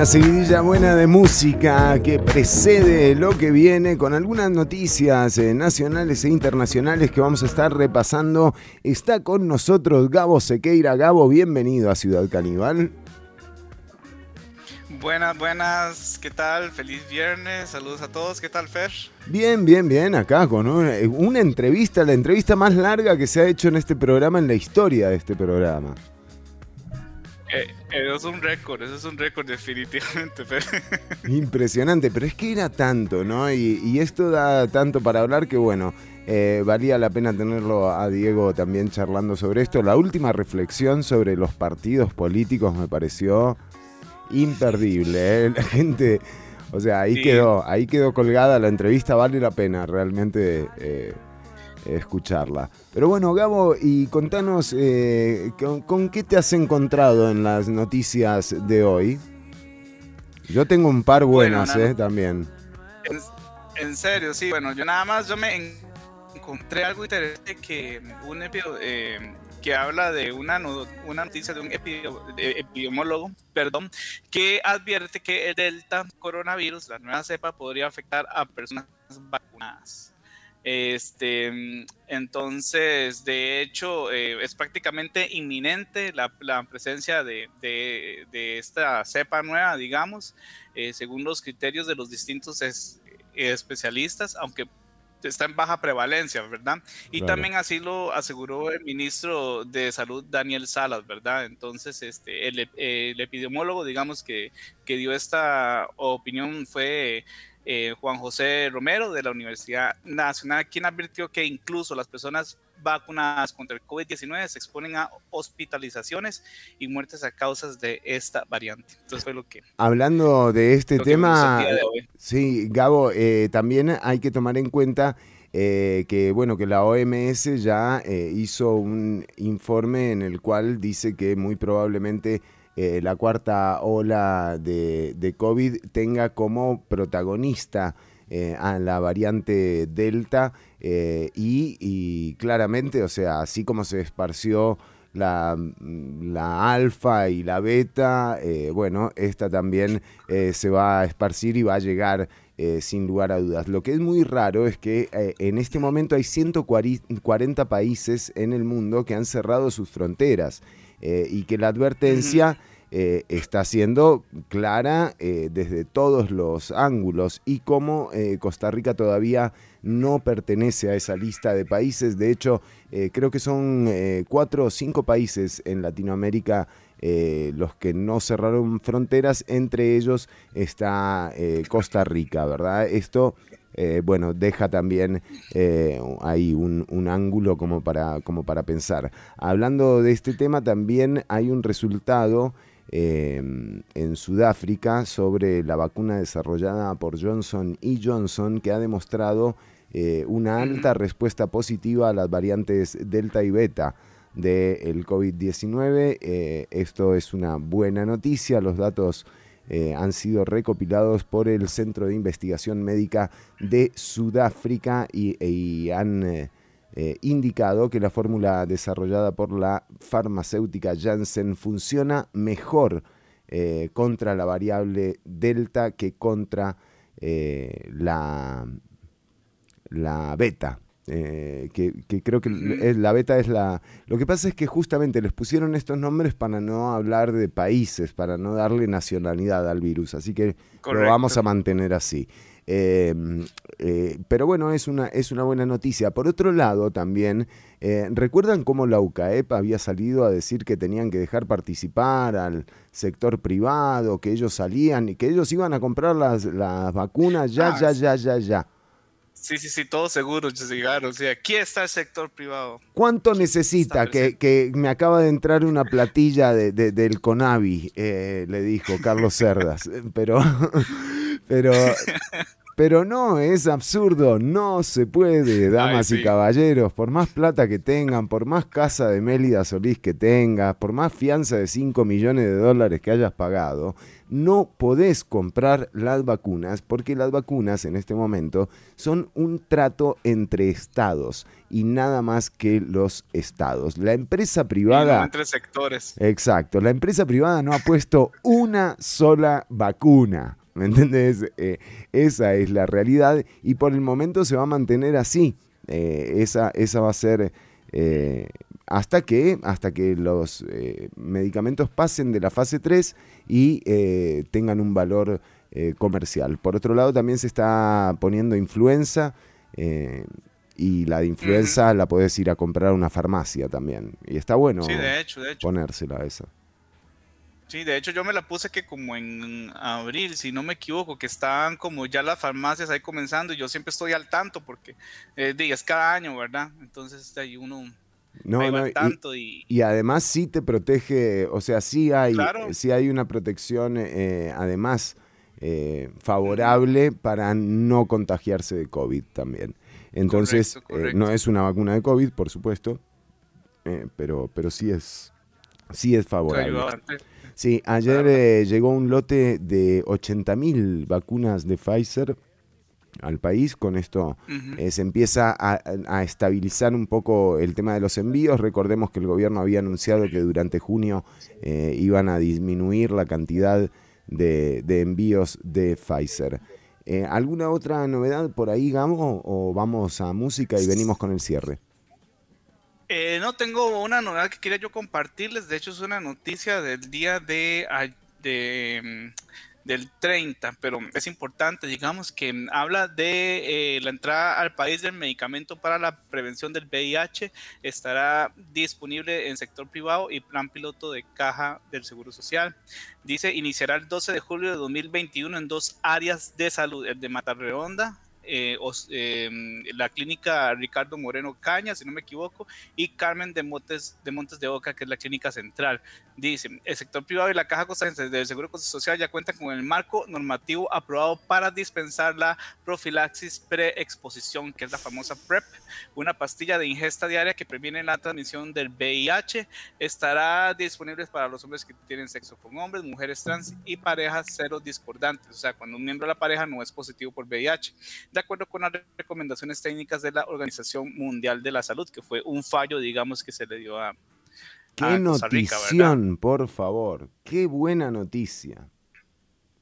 Una seguidilla buena de música que precede lo que viene con algunas noticias eh, nacionales e internacionales que vamos a estar repasando. Está con nosotros Gabo Sequeira. Gabo, bienvenido a Ciudad Caníbal. Buenas, buenas, ¿qué tal? Feliz viernes, saludos a todos, ¿qué tal Fer? Bien, bien, bien, acá con una, una entrevista, la entrevista más larga que se ha hecho en este programa, en la historia de este programa. Eh, eso es un récord, eso es un récord definitivamente. Impresionante, pero es que era tanto, ¿no? Y, y esto da tanto para hablar que, bueno, eh, valía la pena tenerlo a Diego también charlando sobre esto. La última reflexión sobre los partidos políticos me pareció imperdible. ¿eh? La gente, o sea, ahí Sí. quedó, ahí quedó colgada la entrevista, vale la pena realmente eh, escucharla. Pero bueno, Gabo, y contanos, eh, ¿con, con qué te has encontrado en las noticias de hoy? Yo tengo un par buenas, eh, también. En, en serio, sí, bueno, yo nada más yo me en- encontré algo interesante que un eh, que habla de una, una noticia de un epi- de epidemiólogo, perdón, que advierte que el delta coronavirus, la nueva cepa, podría afectar a personas vacunadas. Este, mm, entonces, de hecho, eh, es prácticamente inminente la, la presencia de, de- de esta cepa nueva, digamos, eh, según los criterios de los distintos es- eh, especialistas, aunque está en baja prevalencia, ¿verdad? Y Claro. también así lo aseguró el ministro de Salud, Daniel Salas, ¿verdad? Entonces, este, el, el epidemiólogo, digamos, que, que dio esta opinión fue eh, Juan José Romero de la Universidad Nacional, quien advirtió que incluso las personas vacunadas contra el COVID-19 se exponen a hospitalizaciones y muertes a causas de esta variante. Entonces fue lo que... Hablando de este tema, de sí, Gabo, eh, también hay que tomar en cuenta eh, que bueno que la OMS ya eh, hizo un informe en el cual dice que muy probablemente eh, la cuarta ola de, COVID tenga como protagonista eh, a la variante Delta eh, y, claramente, o sea, así como se esparció la, la alfa y la beta, bueno, esta también se va a esparcir y va a llegar sin lugar a dudas. Lo que es muy raro es que en este momento hay 140 países en el mundo que han cerrado sus fronteras y que la advertencia eh, está siendo clara eh, desde todos los ángulos y como eh, Costa Rica todavía no pertenece a esa lista de países, de hecho creo que son cuatro o cinco países en Latinoamérica los que no cerraron fronteras, entre ellos está Costa Rica, ¿verdad? Esto bueno, deja también ahí un, un ángulo como para, como para pensar. Hablando de este tema, también hay un resultado eh, en Sudáfrica sobre la vacuna desarrollada por Johnson y Johnson que ha demostrado eh, una alta respuesta positiva a las variantes Delta y Beta del COVID-19. Eh, esto es una buena noticia, los datos eh, han sido recopilados por el Centro de Investigación Médica de Sudáfrica y, han eh, eh, indicado que la fórmula desarrollada por la farmacéutica Janssen funciona mejor contra la variable Delta que contra la, la beta. Eh, que, creo que la beta es la... Lo que pasa es que justamente les pusieron estos nombres para no hablar de países, para no darle nacionalidad al virus, así que lo vamos a mantener así. Em, eh, pero bueno, es una, es una buena noticia. Por otro lado, también, eh, ¿recuerdan cómo la UCAEP había salido a decir que tenían que dejar participar al sector privado, que ellos salían y que ellos iban a comprar las, las vacunas ya, ah, ya, ya, ya, ya? Sí, sí, sí, todos seguros llegaron. O sea, aquí está el sector privado. ¿Cuánto necesita? Que, me acaba de entrar una platilla de, del Conavi, eh, le dijo Carlos Cerdas. Pero, pero, pero no, es absurdo. No se puede, damas y caballeros. Por más plata que tengan, por más casa de Mélida Solís que tengas, por más fianza de 5 millones de dólares que hayas pagado, no podés comprar las vacunas porque las vacunas en este momento son un trato entre estados y nada más que los estados. La empresa privada... entre sectores. Exacto, la empresa privada no ha puesto una sola vacuna. ¿Me entendés? Eh, esa es la realidad y por el momento se va a mantener así. Eh, esa, esa va a ser... Eh, hasta que, hasta que los medicamentos pasen de la fase 3 y eh, tengan un valor eh, comercial. Por otro lado, también se está poniendo influenza eh, y la de influenza la puedes ir a comprar a una farmacia también. Y está bueno ponérsela a esa. Sí, de hecho yo me la puse que como en abril, si no me equivoco, que estaban como ya las farmacias ahí comenzando y yo siempre estoy al tanto porque es cada año, ¿verdad? Entonces hay uno no, y, además sí te protege, o sea, sí hay, hay una protección eh, además eh, favorable para no contagiarse de COVID también. Entonces, eh, no es una vacuna de COVID, por supuesto, pero, pero sí es, sí es favorable. Sí, ayer llegó un lote de 80.000 vacunas de Pfizer al país. Con esto eh, se empieza a, estabilizar un poco el tema de los envíos. Recordemos que el gobierno había anunciado que durante junio eh, iban a disminuir la cantidad de, envíos de Pfizer. Eh, ¿Alguna otra novedad por ahí, Gamo? ¿O vamos a música y venimos con el cierre? No tengo una novedad que quería yo compartirles. De hecho, es una noticia del día de, de del 30, pero es importante, digamos, que habla de eh, la entrada al país del medicamento para la prevención del VIH, estará disponible en sector privado y plan piloto de caja del Seguro Social. Dice, iniciará el 12 de julio de 2021 en dos áreas de salud, el de Matarredonda, eh, em, la clínica Ricardo Moreno Caña, si no me equivoco, y Carmen de Montes de, Montes de Oca, que es la clínica central. Dice, el sector privado y la Caja Costarricense del Seguro Social ya cuentan con el marco normativo aprobado para dispensar la profilaxis preexposición, que es la famosa PrEP, una pastilla de ingesta diaria que previene la transmisión del VIH. Estará disponible para los hombres que tienen sexo con hombres, mujeres trans y parejas cero discordantes, o sea, cuando un miembro de la pareja no es positivo por VIH de acuerdo con las recomendaciones técnicas de la Organización Mundial de la Salud, que fue un fallo, digamos, que se le dio a... Qué notición, por favor. Qué buena noticia.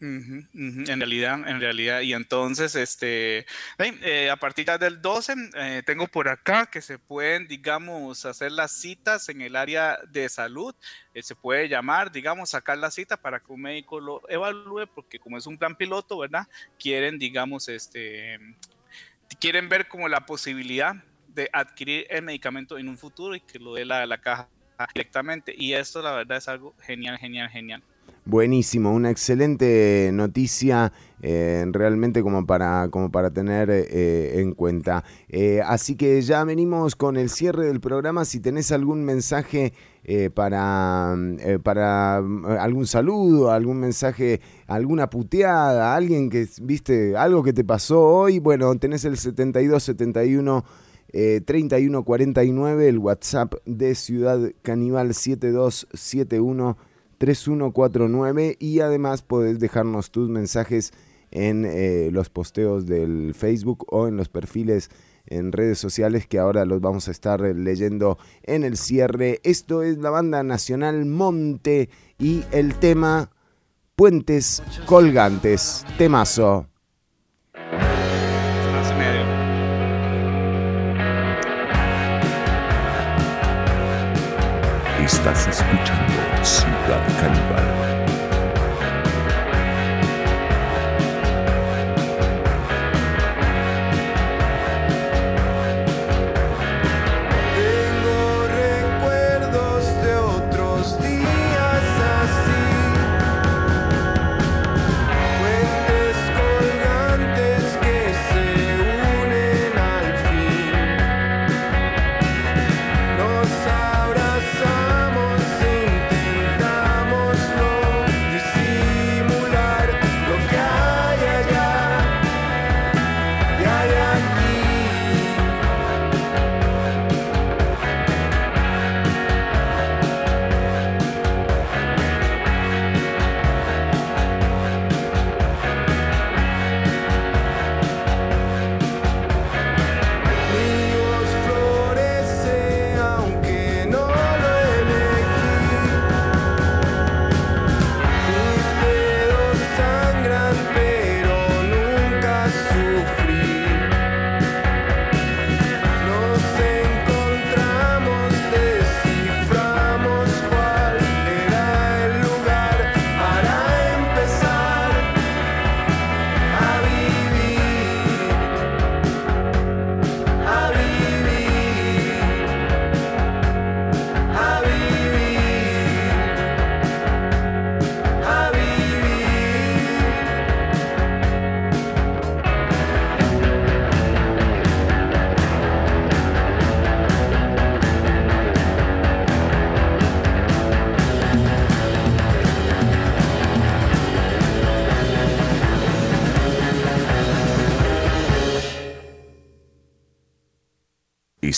En realidad, en realidad, y entonces, este, eh, a partir del 12, eh, tengo por acá que se pueden, digamos, hacer las citas en el área de salud, eh, se puede llamar, digamos, sacar la cita para que un médico lo evalúe, porque como es un plan piloto, ¿verdad? Quieren, digamos, este, quieren ver como la posibilidad de adquirir el medicamento en un futuro y que lo dé la, la caja directamente, y esto la verdad es algo genial, genial, genial. Buenísimo, una excelente noticia eh, realmente como para, como para tener eh, en cuenta. Eh, así que ya venimos con el cierre del programa. Si tenés algún mensaje para, para mm, algún saludo, algún mensaje, alguna puteada, alguien que viste algo que te pasó hoy, bueno, tenés el 7271 3149, el WhatsApp de Ciudad Caníbal 7271 3149 y además podés dejarnos tus mensajes en eh, los posteos del Facebook o en los perfiles en redes sociales que ahora los vamos a estar leyendo en el cierre. Esto es la banda nacional Monte y el tema Puentes Colgantes. Temazo. Estás escuchando Ciudad Caníbal.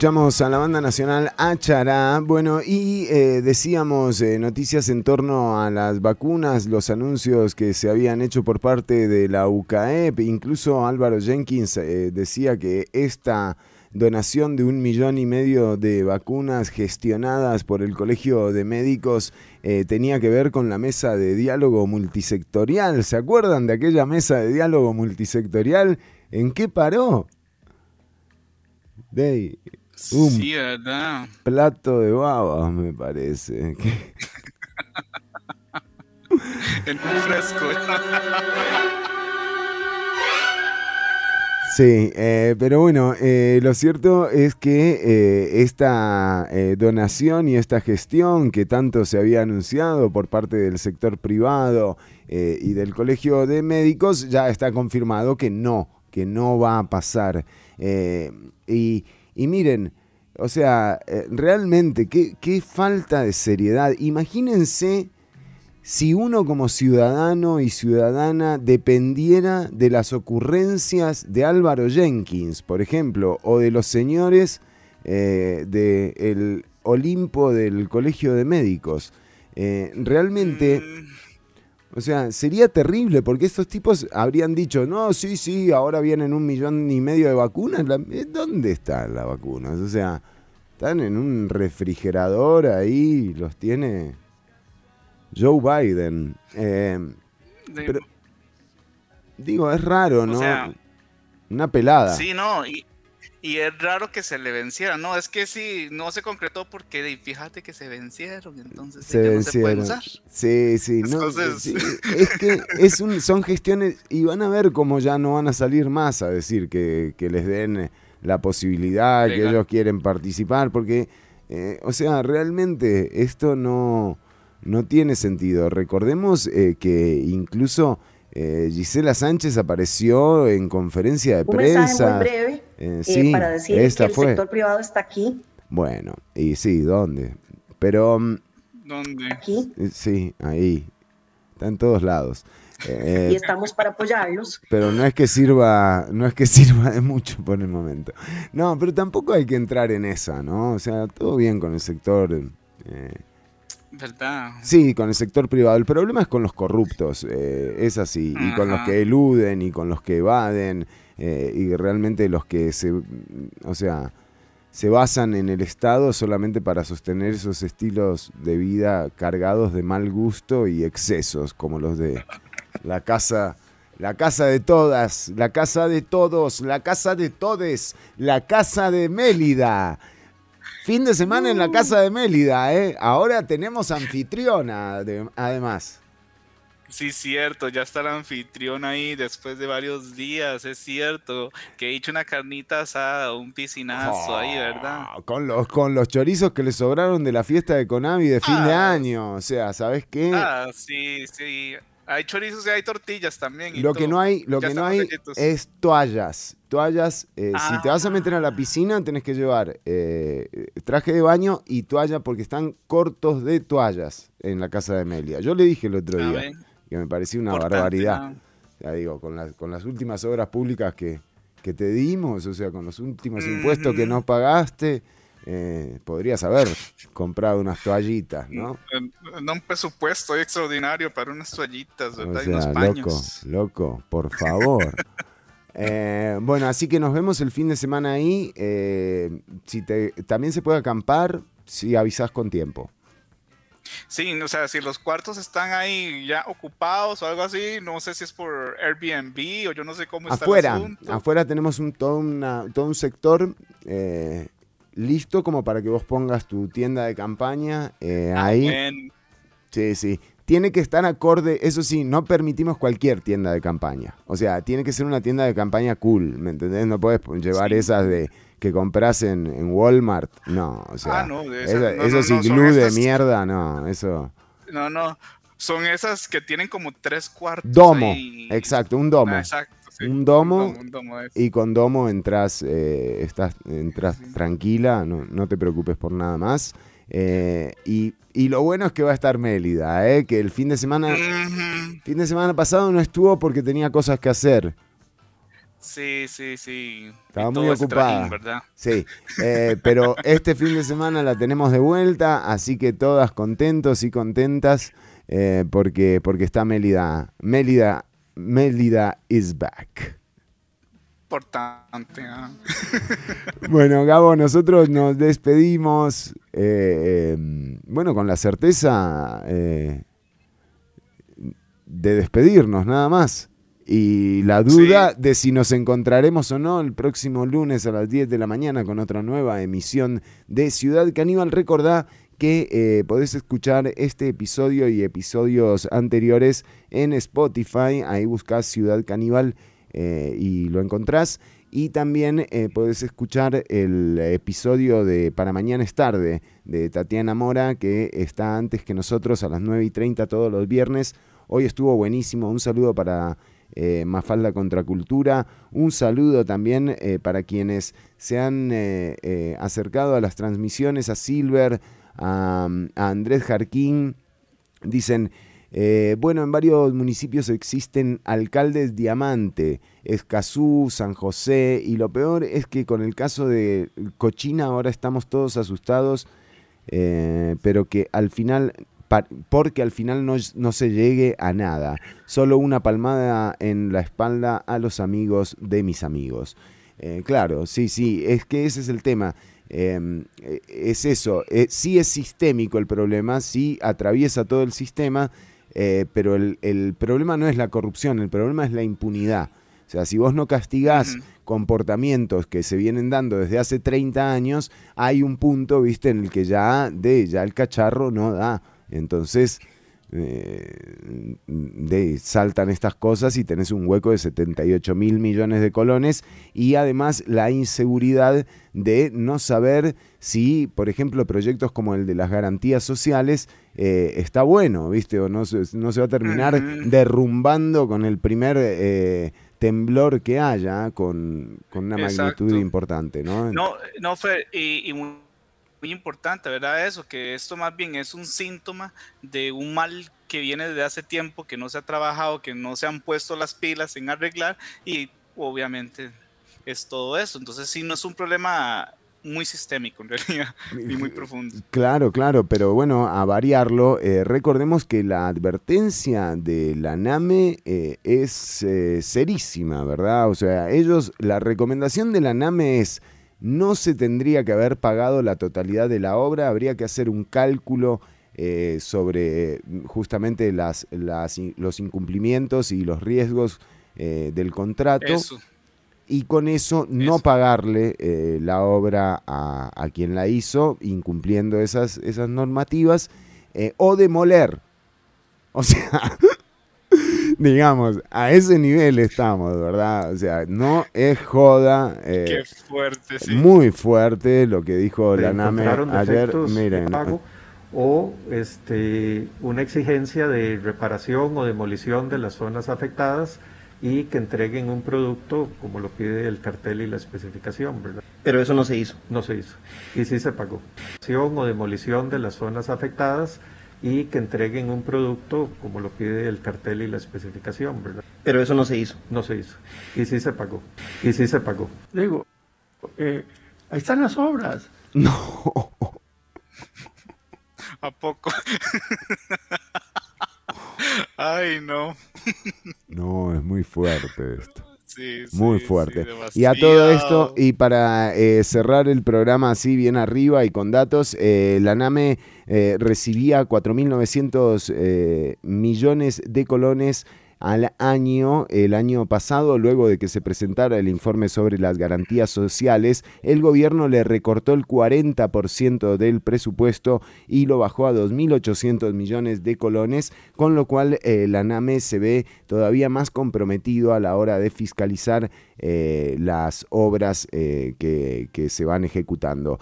Escuchamos a la banda nacional Achará. Bueno, y eh, decíamos eh, noticias en torno a las vacunas, los anuncios que se habían hecho por parte de la UCAEP. Incluso Álvaro Jenkins eh, decía que esta donación de un millón y medio de vacunas gestionadas por el Colegio de Médicos tenía que ver con la mesa de diálogo multisectorial. ¿Se acuerdan de aquella mesa de diálogo multisectorial? ¿En qué paró? De un sí, ¿verdad? plato de babas, me parece. en un fresco. Sí, eh, pero bueno, eh, lo cierto es que eh, esta donación y esta gestión que tanto se había anunciado por parte del sector privado y del Colegio de Médicos ya está confirmado que no, que no va a pasar. y y miren, o sea, eh, realmente, qué, falta de seriedad. Imagínense si uno como ciudadano y ciudadana dependiera de las ocurrencias de Álvaro Jenkins, por ejemplo, o de los señores eh, del Olimpo del Colegio de Médicos. Eh, realmente, Mm, o sea, sería terrible porque estos tipos habrían dicho, no, sí, sí, ahora vienen un millón y medio de vacunas. Eh, ¿Dónde están las vacunas? O sea, están en un refrigerador ahí, los tiene Joe Biden. Eh, pero, digo, es raro, ¿no? sea, Una pelada. Sí, no, y, y es raro que se le venciera, no, es que sí, no se concretó porque fíjate que se vencieron, entonces se ya no se vencieron. usar. Sí, sí, no, Entonces- sí, es que es un, son gestiones y van a ver cómo ya no van a salir más a decir que, que les den eh, la posibilidad, que ellos quieren participar, porque, eh, o sea, realmente esto no, no tiene sentido. Recordemos eh, que incluso eh, Gisela Sánchez apareció en conferencia de Un mensaje prensa. muy breve Eh, eh, sí, para decir esta que el fue. sector privado está aquí, Bueno, y sí, ¿dónde? Pero... mm, ¿Dónde? aquí, Eh, Sí, ahí. Está en todos lados. Eh, y estamos para apoyarlos. pero no es que sirva, no es que sirva de mucho por el momento. No, pero tampoco hay que entrar en esa, ¿no? O sea, todo bien con el sector. eh, ¿Verdad? sí, con el sector privado. El problema es con los corruptos, eh, es así. Y con los que eluden y con los que evaden. Eh, y realmente los que se. O sea. Se basan en el Estado solamente para sostener esos estilos de vida cargados de mal gusto y excesos, como los de la casa, la casa de todas, la casa de todos, la casa de todes, la casa de Mélida. Fin de semana en la casa de Mélida, ¿eh? Ahora tenemos anfitriona, de- además. Sí, cierto, ya está el anfitrión ahí después de varios días, es cierto, que he hecho una carnita asada, un piscinazo ahí, ¿verdad? Ah, Con los, con los chorizos que le sobraron de la fiesta de Conavi de fin de año. O sea, ¿sabes qué? Ah, sí, sí. Hay chorizos y hay tortillas también. y Lo que no hay, lo Ya que no hay relletos. es toallas. Toallas, eh, si te vas a Ah. meter a la piscina, tenés que llevar eh, traje de baño y toalla porque están cortos de toallas en la casa de Melia. Yo le dije el otro A día ver. Que me parecía una Importante, barbaridad. ¿no? Ya digo, con las, con las últimas obras públicas que, que te dimos, o sea, con los últimos impuestos que no pagaste, eh, podrías haber comprado unas toallitas, ¿no? En un presupuesto extraordinario para unas toallitas, O ¿verdad? y unos loco, paños. loco, por favor. Eh, bueno, así que nos vemos el fin de semana ahí. eh, si te, también se puede acampar si avisas con tiempo. Sí, o sea, si los cuartos están ahí ya ocupados o algo así, no sé si es por Airbnb o yo no sé cómo está el Afuera, asunto. afuera tenemos un, todo, una- todo un sector eh, listo como para que vos pongas tu tienda de campaña eh, ahí. Bien. Sí, sí. Tiene que estar acorde, eso sí, no permitimos cualquier tienda de campaña. O sea, tiene que ser una tienda de campaña cool, ¿me entendés? No puedes llevar Sí. esas de que compras en, en Walmart. No, o sea, Ah, no, esas- esa- no, esos no, son iglú de estas- mierda, no, eso. No, no. Son esas que tienen como tres cuartos. Domo, ahí. exacto, un domo. Ah, exacto, sí. Un domo, un domo es. y con domo entras, eh, estás, entras tranquila, no, no te preocupes por nada más. Eh, y, y lo bueno es que va a estar Mélida, eh, que el fin de semana, fin de semana pasado no estuvo porque tenía cosas que hacer. Sí, sí, sí. Estaba muy ocupada. trajín, ¿verdad? Sí, eh, pero este fin de semana la tenemos de vuelta, así que todas contentos y contentas eh, porque, porque está Mélida. Mélida, Mélida is back. Importante. ah. Bueno, Gabo, nosotros nos despedimos, eh, eh, bueno, con la certeza eh, de despedirnos, nada más. Y la duda de si nos encontraremos o no el próximo lunes a las 10 de la mañana con otra nueva emisión de Ciudad Caníbal. Recordá que eh, podés escuchar este episodio y episodios anteriores en Spotify. Ahí buscás Ciudad Caníbal eh, y lo encontrás. Y también eh, podés escuchar el episodio de Para Mañana es Tarde de Tatiana Mora, que está antes que nosotros a las 9 y 30 todos los viernes. Hoy estuvo buenísimo. Un saludo para eh, Mafalda Contracultura. Un saludo también eh, para quienes se han eh, eh, acercado a las transmisiones, a Silver, a, Andrés Jarquín. Dicen, bueno, en varios municipios existen alcaldes diamante, Escazú, San José, y lo peor es que con el caso de Cochina ahora estamos todos asustados, pero que al final, porque al final no, no se llegue a nada, solo una palmada en la espalda a los amigos de mis amigos. Eh, claro, sí, sí, es que ese es el tema. Em, es eso, sí es sistémico el problema, sí atraviesa todo el sistema, eh, pero el, problema no es la corrupción, el problema es la impunidad. O sea, si vos no castigás comportamientos que se vienen dando desde hace 30 años, hay un punto, viste, en el que ya, de, ya el cacharro no da. Entonces, eh, de, saltan estas cosas y tenés un hueco de 78 mil millones de colones y además la inseguridad de no saber si, por ejemplo, proyectos como el de las garantías sociales eh, está bueno, ¿viste? O no, no se va a terminar derrumbando con el primer eh, temblor que haya, con, una magnitud importante, ¿no? No, no fue, y muy importante, ¿verdad? Eso, que esto más bien es un síntoma de un mal que viene desde hace tiempo, que no se ha trabajado, que no se han puesto las pilas en arreglar y obviamente es todo eso. Entonces sí, no es un problema muy sistémico en realidad y muy profundo. Claro, claro, pero bueno, a variarlo, eh, recordemos que la advertencia de la NAME eh, es eh, serísima, ¿verdad? O sea, ellos, la recomendación de la NAME es no se tendría que haber pagado la totalidad de la obra, habría que hacer un cálculo eh, sobre justamente las, los incumplimientos y los riesgos eh, del contrato. Y con eso no pagarle eh, la obra a, a, quien la hizo, incumpliendo esas, esas normativas, o demoler. O sea, digamos, a ese nivel estamos, ¿verdad? O sea, no es joda. Eh, Qué fuerte, sí. Muy fuerte lo que dijo la NAME ayer. Miren. o este, una exigencia de reparación o demolición de las zonas afectadas y que entreguen un producto como lo pide el cartel y la especificación, ¿verdad? Pero eso no se hizo. No se hizo. Y sí se pagó. O demolición de las zonas afectadas y que entreguen un producto como lo pide el cartel y la especificación, ¿verdad? Pero eso no se hizo. No se hizo. Y sí se pagó. Y sí se pagó. Digo, eh, ahí están las obras. No. ¿A poco? Ay, no. no, es muy fuerte esto. Muy fuerte. y a todo esto, y para eh, cerrar el programa así bien arriba y con datos, eh, la NAME eh, recibía 4.900 millones de colones al año, el año pasado, luego de que se presentara el informe sobre las garantías sociales, el gobierno le recortó el 40% del presupuesto y lo bajó a 2.800 millones de colones, con lo cual eh, la NAME se ve todavía más comprometido a la hora de fiscalizar eh, las obras eh, que, que, se van ejecutando.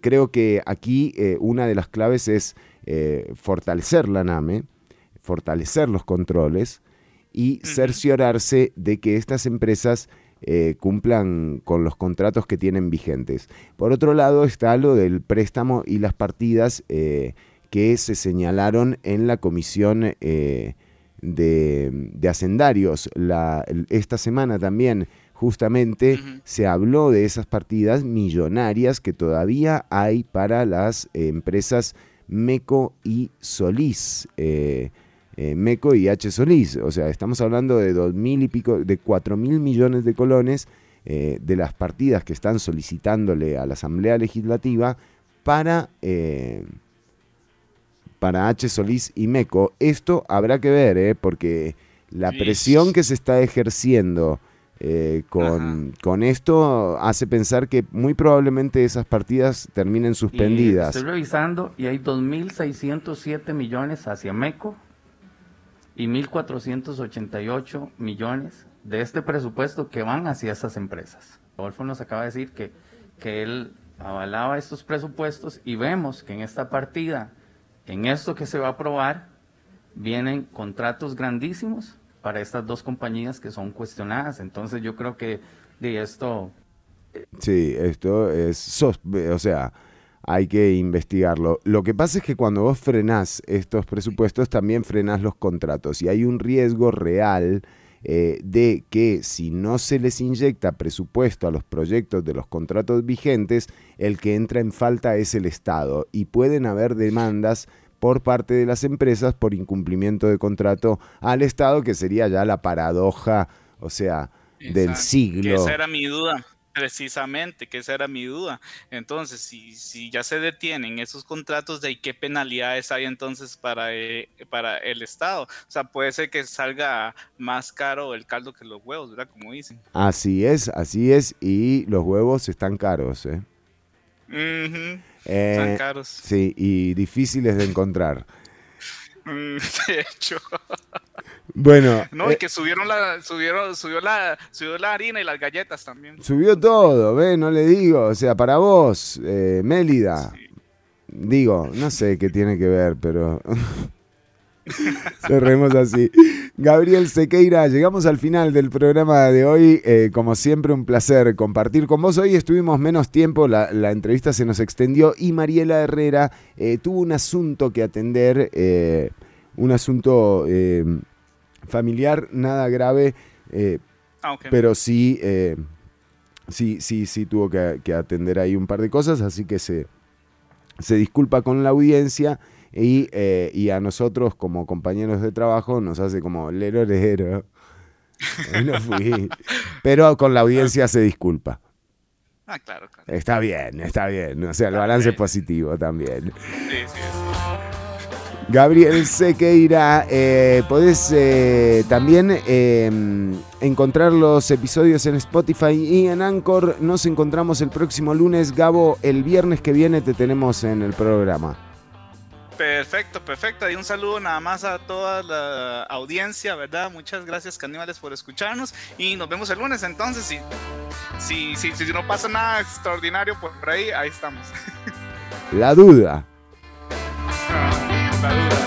creo que aquí una de las claves es fortalecer la NAME, fortalecer los controles, y cerciorarse de que estas empresas eh, cumplan con los contratos que tienen vigentes. Por otro lado está lo del préstamo y las partidas eh, que se señalaron en la comisión eh, de, hacendarios. esta semana también justamente se habló de esas partidas millonarias que todavía hay para las empresas Meco y Solís. Eh, Meco y H. Solís. O sea, estamos hablando de dos mil y pico, de cuatro mil millones de colones eh, de las partidas que están solicitándole a la Asamblea Legislativa para, eh, para H. Solís y Meco. Esto habrá que ver, porque la presión que se está ejerciendo con, con, esto hace pensar que muy probablemente esas partidas terminen suspendidas. estoy revisando y hay 2.607 millones hacia Meco y 1.488 millones de este presupuesto que van hacia esas empresas. Adolfo nos acaba de decir que, que él avalaba estos presupuestos y vemos que en esta partida, en esto que se va a aprobar, vienen contratos grandísimos para estas dos compañías que son cuestionadas. Entonces yo creo que de esto... Sí, esto es, o sea, hay que investigarlo. Lo que pasa es que cuando vos frenás estos presupuestos, también frenás los contratos y hay un riesgo real eh, de que si no se les inyecta presupuesto a los proyectos de los contratos vigentes, el que entra en falta es el Estado y pueden haber demandas por parte de las empresas por incumplimiento de contrato al Estado, que sería ya la paradoja, o sea, del siglo. esa era mi duda. Precisamente, que esa era mi duda. Entonces, si, si ya se detienen esos contratos, ¿de qué penalidades hay entonces para, eh, para el Estado? O sea, puede ser que salga más caro el caldo que los huevos, ¿verdad? Como dicen. Así es, así es, y los huevos están caros, ¿eh? están eh, caros. Sí, y difíciles de encontrar. De hecho. Bueno. No, y eh, que subieron la, subieron, subió la, subió la harina y las galletas también. Subió todo, ve, no le digo. O sea, para vos, eh, Mélida. Digo, no sé qué tiene que ver, pero. Cerremos así. Gabriel Sequeira, llegamos al final del programa de hoy. Eh, como siempre, un placer compartir con vos. Hoy estuvimos menos tiempo, la, entrevista se nos extendió y Mariela Herrera tuvo un asunto que atender, un asunto familiar, nada grave, eh, ah, pero sí, eh, sí, sí, sí tuvo que, atender ahí un par de cosas, así que se, se disculpa con la audiencia y, eh, y, a nosotros como compañeros de trabajo nos hace como lero lero. no fui. Pero con la audiencia se disculpa. Ah, claro, claro. Está bien, está bien. O sea, el balance es positivo también. Sí, sí, sí. Gabriel Sequeira, eh, podés eh, también em, encontrar los episodios en Spotify y en Anchor. Nos encontramos el próximo lunes. Gabo, el viernes que viene te tenemos en el programa. Perfecto, perfecto. Y un saludo nada más a toda la audiencia, ¿verdad? Muchas gracias, caníbales, por escucharnos. Y nos vemos el lunes. Entonces, si, si, si, si no pasa nada extraordinario por ahí, ahí estamos. La duda. Duda.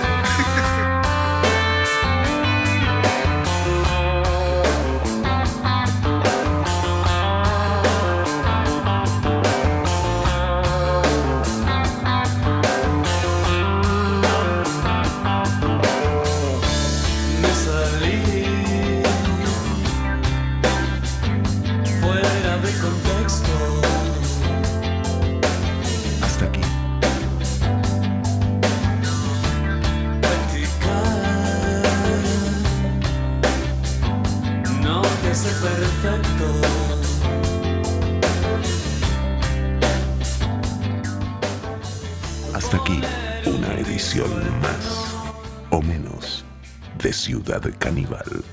De Ciudad Caníbal.